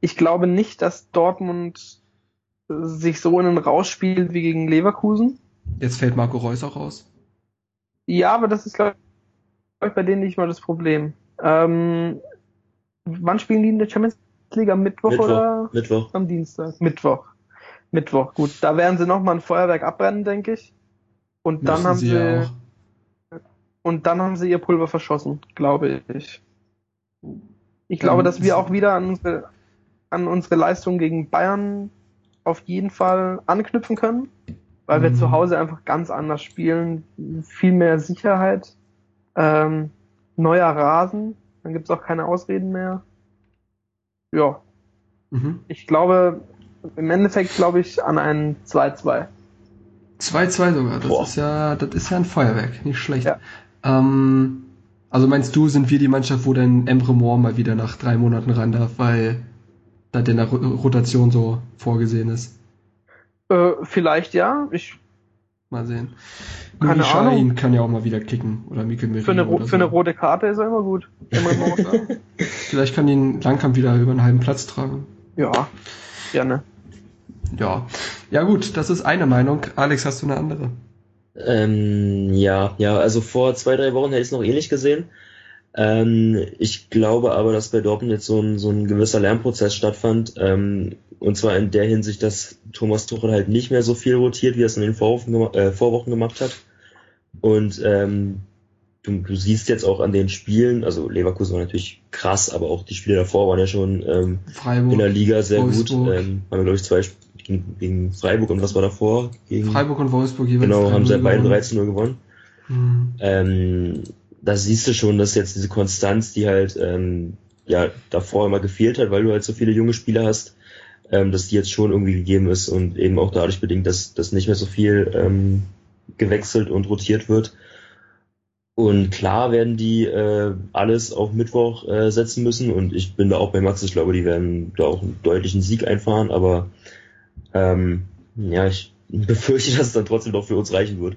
ich glaube nicht, dass Dortmund sich so in einen rausspielt wie gegen Leverkusen. Jetzt fällt Marco Reus auch raus. Ja, aber das ist, glaube ich, bei denen nicht mal das Problem. Ähm, wann spielen die in der Champions League? Am Mittwoch, Mittwoch oder Mittwoch. am Dienstag? Mittwoch. Mittwoch, gut. Da werden sie nochmal ein Feuerwerk abbrennen, denke ich. Und dann Müssen haben sie, sie und dann haben sie ihr Pulver verschossen, glaube ich. Ich glaube, dass wir auch wieder an unsere, an unsere Leistung gegen Bayern auf jeden Fall anknüpfen können, weil mhm. wir zu Hause einfach ganz anders spielen, viel mehr Sicherheit, ähm, neuer Rasen, dann gibt's auch keine Ausreden mehr. Ja. Mhm. Ich glaube, im Endeffekt glaube ich an ein 2-2. 2-2 sogar, das Boah. ist ja, das ist ja ein Feuerwerk, nicht schlecht. Ja. Ähm, also meinst du, sind wir die Mannschaft, wo dann Emre Moore mal wieder nach drei Monaten ran darf, weil da der Rotation so vorgesehen ist. Äh, vielleicht ja. Ich mal sehen. Keine Ahnung. kann ja auch mal wieder kicken oder Mikkel Merino für eine, für so. eine rote Karte ist er immer gut. vielleicht kann ihn Langkamp wieder über einen halben Platz tragen. Ja, gerne. Ja. Ja gut, das ist eine Meinung. Alex, hast du eine andere? Ähm, ja, ja, also vor zwei, drei Wochen hätte ich es noch ähnlich gesehen. Ähm, ich glaube aber, dass bei Dortmund jetzt so ein, so ein gewisser Lernprozess stattfand. Ähm, und zwar in der Hinsicht, dass Thomas Tuchel halt nicht mehr so viel rotiert, wie er es in den Vorwochen, äh, Vorwochen gemacht hat. Und ähm, du, du siehst jetzt auch an den Spielen, also Leverkusen war natürlich krass, aber auch die Spiele davor waren ja schon ähm, in der Liga sehr Wolfsburg. gut. Ähm, haben wir, glaube ich, zwei gegen, gegen Freiburg und was war davor? Gegen, Freiburg und Wolfsburg jeweils. Genau, haben sie beide 13-0 gewonnen. Mhm. Ähm, da siehst du schon, dass jetzt diese Konstanz, die halt ähm, ja davor immer gefehlt hat, weil du halt so viele junge Spieler hast, ähm, dass die jetzt schon irgendwie gegeben ist und eben auch dadurch bedingt, dass, dass nicht mehr so viel ähm, gewechselt und rotiert wird. Und klar werden die äh, alles auf Mittwoch äh, setzen müssen und ich bin da auch bei Max, ich glaube, die werden da auch einen deutlichen Sieg einfahren, aber ähm, ja, ich befürchte, dass es dann trotzdem doch für uns reichen wird.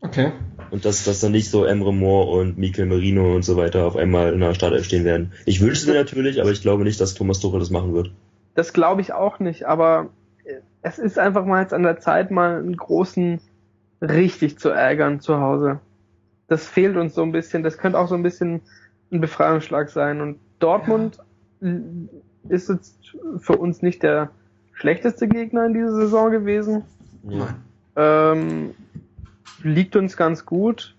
Okay. Und dass, dass dann nicht so Emre Moore und Mikel Merino und so weiter auf einmal in der Startelf stehen werden. Ich wünsche es mir natürlich, aber ich glaube nicht, dass Thomas Tuchel das machen wird. Das glaube ich auch nicht, aber es ist einfach mal jetzt an der Zeit, mal einen großen richtig zu ärgern zu Hause. Das fehlt uns so ein bisschen. Das könnte auch so ein bisschen ein Befreiungsschlag sein. Und Dortmund ja. ist jetzt für uns nicht der schlechteste Gegner in dieser Saison gewesen. Ja. Ähm, liegt uns ganz gut.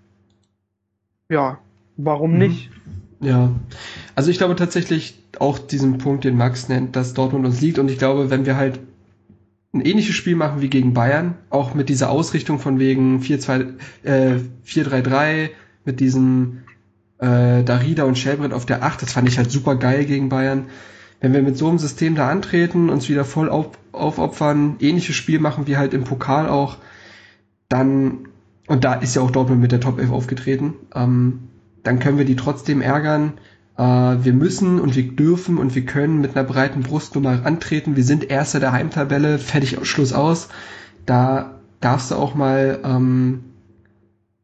Ja, warum mhm. nicht? Ja, also ich glaube tatsächlich auch diesen Punkt, den Max nennt, dass Dortmund uns liegt und ich glaube, wenn wir halt ein ähnliches Spiel machen wie gegen Bayern, auch mit dieser Ausrichtung von wegen 4-2, äh, 4-3-3, mit diesen äh, Darida und Shelbrett auf der 8, das fand ich halt super geil gegen Bayern. Wenn wir mit so einem System da antreten, uns wieder voll auf, aufopfern, ähnliches Spiel machen wie halt im Pokal auch, dann, und da ist ja auch Dortmund mit der Top 11 aufgetreten, ähm, dann können wir die trotzdem ärgern. Äh, wir müssen und wir dürfen und wir können mit einer breiten Brustnummer antreten. Wir sind Erster der Heimtabelle, fertig, Schluss aus. Da darfst du auch mal, ähm,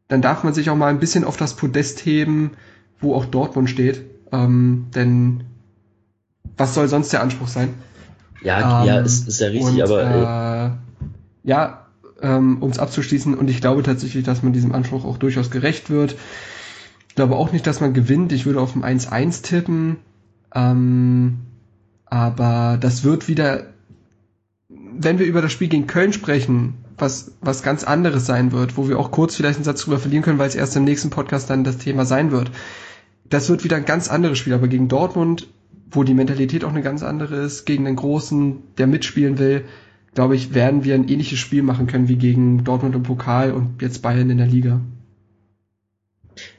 dann darf man sich auch mal ein bisschen auf das Podest heben, wo auch Dortmund steht. Ähm, denn was soll sonst der Anspruch sein? Ja, ähm, ja, ist, ist ja richtig, und, aber. Äh, ja, ähm, um es abzuschließen, und ich glaube tatsächlich, dass man diesem Anspruch auch durchaus gerecht wird. Ich glaube auch nicht, dass man gewinnt. Ich würde auf ein 1-1 tippen. Ähm, aber das wird wieder, wenn wir über das Spiel gegen Köln sprechen, was, was ganz anderes sein wird, wo wir auch kurz vielleicht einen Satz drüber verlieren können, weil es erst im nächsten Podcast dann das Thema sein wird. Das wird wieder ein ganz anderes Spiel, aber gegen Dortmund, wo die Mentalität auch eine ganz andere ist, gegen den Großen, der mitspielen will, glaube ich, werden wir ein ähnliches Spiel machen können wie gegen Dortmund im Pokal und jetzt Bayern in der Liga.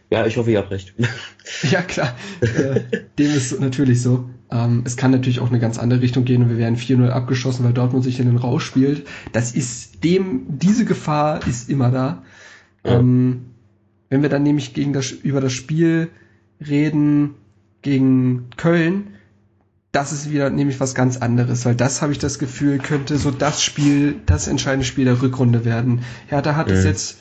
Ja, ich hoffe, ihr habt recht. ja, klar. äh, dem ist natürlich so. Ähm, es kann natürlich auch eine ganz andere Richtung gehen und wir werden 4-0 abgeschossen, weil Dortmund sich in den Rausch spielt. Das ist dem, diese Gefahr ist immer da. Ja. Ähm, wenn wir dann nämlich gegen das, über das Spiel reden gegen Köln, das ist wieder nämlich was ganz anderes, weil das habe ich das Gefühl, könnte so das Spiel, das entscheidende Spiel der Rückrunde werden. Hertha hat mhm. es jetzt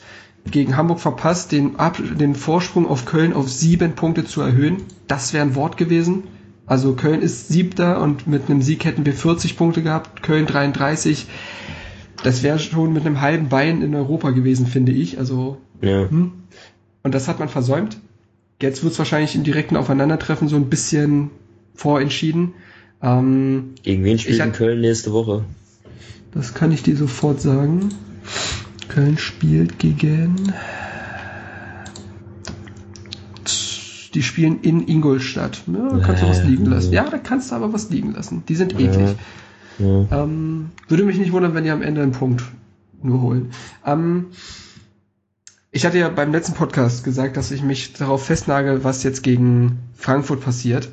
gegen Hamburg verpasst, den, Ab den Vorsprung auf Köln auf sieben Punkte zu erhöhen. Das wäre ein Wort gewesen. Also Köln ist siebter und mit einem Sieg hätten wir 40 Punkte gehabt, Köln 33. Das wäre schon mit einem halben Bein in Europa gewesen, finde ich. Also ja. hm. und das hat man versäumt. Jetzt wird es wahrscheinlich im direkten Aufeinandertreffen so ein bisschen vorentschieden. Ähm, Gegen wen spielt Köln nächste Woche? Das kann ich dir sofort sagen. Köln spielt gegen. Die spielen in Ingolstadt. Ja, da kannst du was liegen lassen. Ja, da kannst du aber was liegen lassen. Die sind eklig. Ja. Ähm, würde mich nicht wundern, wenn die am Ende einen Punkt nur holen. Ähm, ich hatte ja beim letzten Podcast gesagt, dass ich mich darauf festnagel, was jetzt gegen Frankfurt passiert.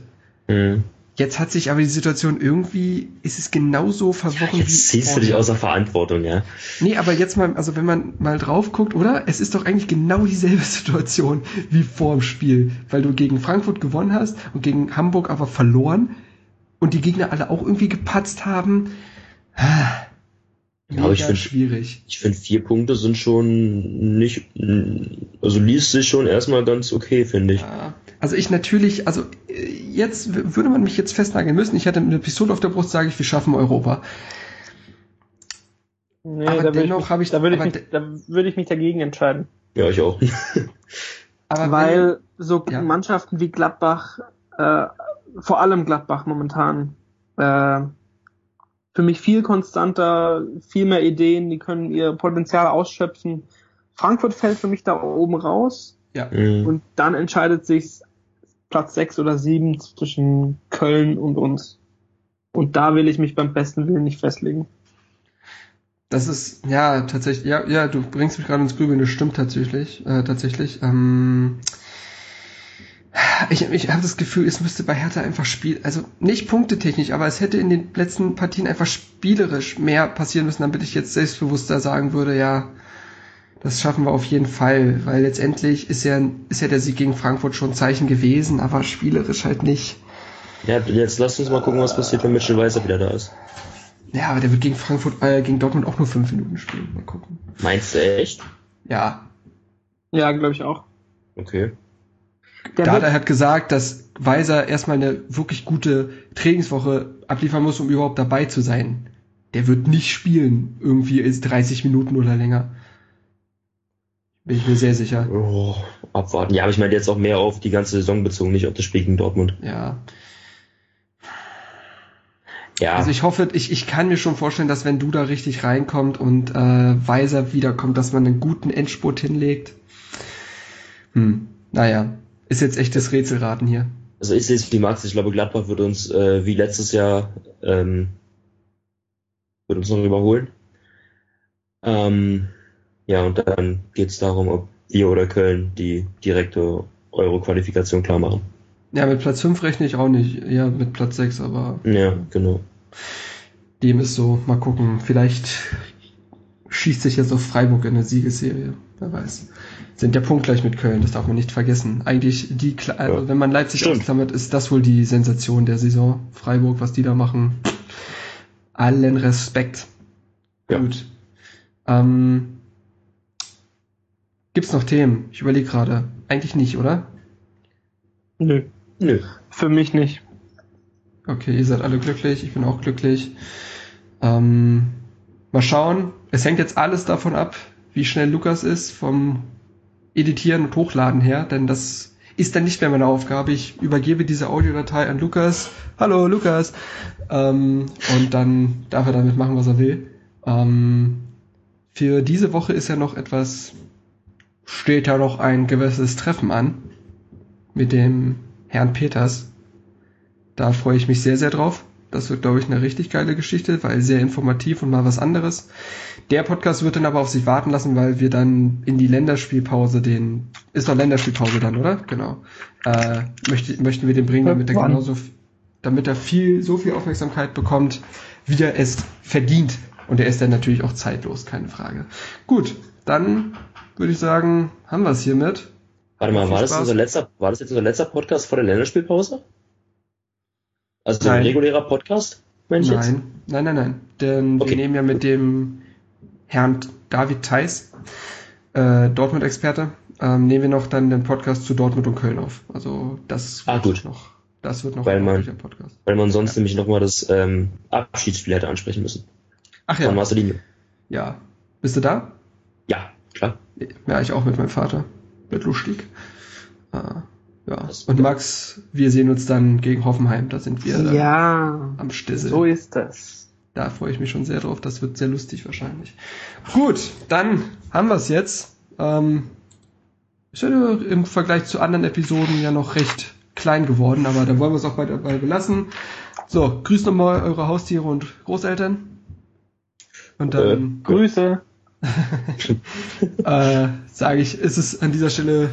Mhm. Jetzt hat sich aber die Situation irgendwie, ist es genauso verworren ja, jetzt wie. Ziehst du dich außer Verantwortung, ja? Nee, aber jetzt mal, also wenn man mal drauf guckt, oder? Es ist doch eigentlich genau dieselbe Situation wie vor dem Spiel. Weil du gegen Frankfurt gewonnen hast und gegen Hamburg aber verloren und die Gegner alle auch irgendwie gepatzt haben. Ja, aber ich finde schwierig. Ich finde vier Punkte sind schon nicht, also liest sich schon erstmal ganz okay, finde ich. Ja, also ich natürlich, also jetzt würde man mich jetzt festnageln müssen. Ich hätte eine Pistole auf der Brust, sage ich, wir schaffen Europa. Nee, aber da dennoch habe ich, da würde ich, mich, da würde ich mich dagegen entscheiden. Ja, ich auch. aber weil so ja. Mannschaften wie Gladbach, äh, vor allem Gladbach momentan, äh, für mich viel konstanter, viel mehr Ideen, die können ihr Potenzial ausschöpfen, Frankfurt fällt für mich da oben raus. Ja. Mhm. Und dann entscheidet sich Platz 6 oder 7 zwischen Köln und uns. Und da will ich mich beim besten Willen nicht festlegen. Das ist, ja, tatsächlich, ja, ja, du bringst mich gerade ins Grübeln, das stimmt tatsächlich, äh, tatsächlich. Ähm, ich ich habe das Gefühl, es müsste bei Hertha einfach spielen, also nicht punktetechnisch, aber es hätte in den letzten Partien einfach spielerisch mehr passieren müssen, damit ich jetzt selbstbewusster sagen würde, ja, das schaffen wir auf jeden Fall, weil letztendlich ist ja, ist ja der Sieg gegen Frankfurt schon ein Zeichen gewesen, aber spielerisch halt nicht. Ja, jetzt lass uns mal gucken, was passiert, wenn Mitchell Weiser wieder da ist. Ja, aber der wird gegen Frankfurt, äh, gegen Dortmund auch nur fünf Minuten spielen. Mal gucken. Meinst du echt? Ja. Ja, glaube ich auch. Okay. Der Dada hat gesagt, dass Weiser erstmal eine wirklich gute Trainingswoche abliefern muss, um überhaupt dabei zu sein. Der wird nicht spielen, irgendwie ist 30 Minuten oder länger. Bin ich mir sehr sicher. Oh, abwarten. Ja, aber ich meine jetzt auch mehr auf die ganze Saison bezogen, nicht auf das Spiel gegen Dortmund. Ja. Ja, Also ich hoffe, ich, ich kann mir schon vorstellen, dass wenn du da richtig reinkommt und äh, Weiser wiederkommt, dass man einen guten Endspurt hinlegt. Hm, naja, ist jetzt echtes Rätselraten hier. also ich sehe es wie Max. Ich glaube, Gladbach wird uns äh, wie letztes Jahr ähm, wird uns noch überholen. Ähm, ja, und dann geht es darum, ob wir oder Köln die direkte Euro-Qualifikation klar machen. Ja, mit Platz 5 rechne ich auch nicht. Ja, mit Platz 6, aber Ja, genau. dem ist so. Mal gucken. Vielleicht schießt sich jetzt auf Freiburg in der Siegesserie. Wer weiß. Sind ja punktgleich mit Köln, das darf man nicht vergessen. Eigentlich die, Kla- also Ja. wenn man Leipzig Stimmt. ausklammert, ist das wohl die Sensation der Saison. Freiburg, was die da machen. Allen Respekt. Ja. Gut. Ähm, gibt's noch Themen? Ich überlege gerade. Eigentlich nicht, oder? nö, Nö. für mich nicht. Okay, ihr seid alle glücklich, ich bin auch glücklich. Ähm, mal schauen. Es hängt jetzt alles davon ab, wie schnell Lukas ist vom Editieren und Hochladen her, denn das ist dann nicht mehr meine Aufgabe. Ich übergebe diese Audiodatei an Lukas. Hallo Lukas. Ähm, und dann darf er damit machen, was er will. Ähm, für diese Woche ist ja noch etwas, steht ja noch ein gewisses Treffen an mit dem Herrn Peters. Da freue ich mich sehr, sehr drauf. Das wird, glaube ich, eine richtig geile Geschichte, weil sehr informativ und mal was anderes. Der Podcast wird dann aber auf sich warten lassen, weil wir dann in die Länderspielpause den, ist doch Länderspielpause dann, oder? Genau. Äh, möchte, möchten wir den bringen, damit er genauso, damit er viel, so viel Aufmerksamkeit bekommt, wie er es verdient. Und er ist dann natürlich auch zeitlos, keine Frage. Gut, dann würde ich sagen, haben wir es hiermit. Warte mal, Viel war das, unser letzter, war das jetzt unser letzter Podcast vor der Länderspielpause? Also Nein. ein regulärer Podcast, Mensch jetzt? Nein, nein, nein, nein. Denn Okay. wir nehmen ja mit dem Herrn David Theis, äh, Dortmund-Experte, ähm, nehmen wir noch dann den Podcast zu Dortmund und Köln auf. Also das Ah, wird gut. noch, das wird noch Weil ein man- ordentlicher Podcast. Weil man sonst nämlich nochmal das ähm, Abschiedsspiel hätte ansprechen müssen. Ach Von ja, Marcelinho. ja. Bist du da? Ja, klar. Ja, ich auch mit meinem Vater. Wird lustig. Äh, ja. Und Max, wir sehen uns dann gegen Hoffenheim. Da sind wir Ja, am Stissel. so ist das. Da freue ich mich schon sehr drauf. Das wird sehr lustig wahrscheinlich. Gut, dann haben wir es jetzt. Ähm, ist ja im Vergleich zu anderen Episoden ja noch recht klein geworden, aber da wollen wir es auch bei dabei belassen. So, grüßt nochmal eure Haustiere und Großeltern. Und dann Grüße. äh, sage ich, ist es an dieser Stelle,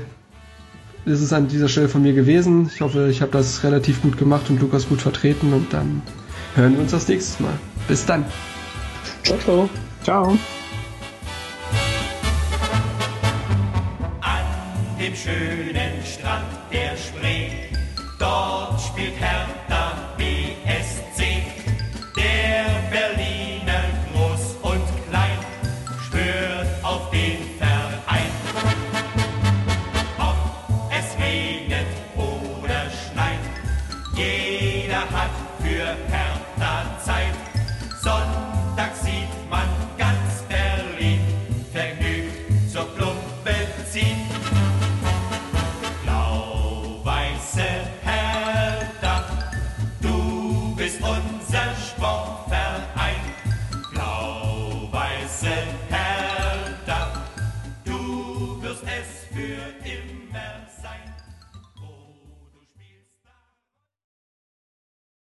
ist es an dieser Stelle von mir gewesen. Ich hoffe, ich habe das relativ gut gemacht und Lukas gut vertreten und dann hören wir uns das nächste Mal. Bis dann. Ciao, ciao. Ciao. an dem schönen Strand der Spree. Dort spielt Hertha BSC.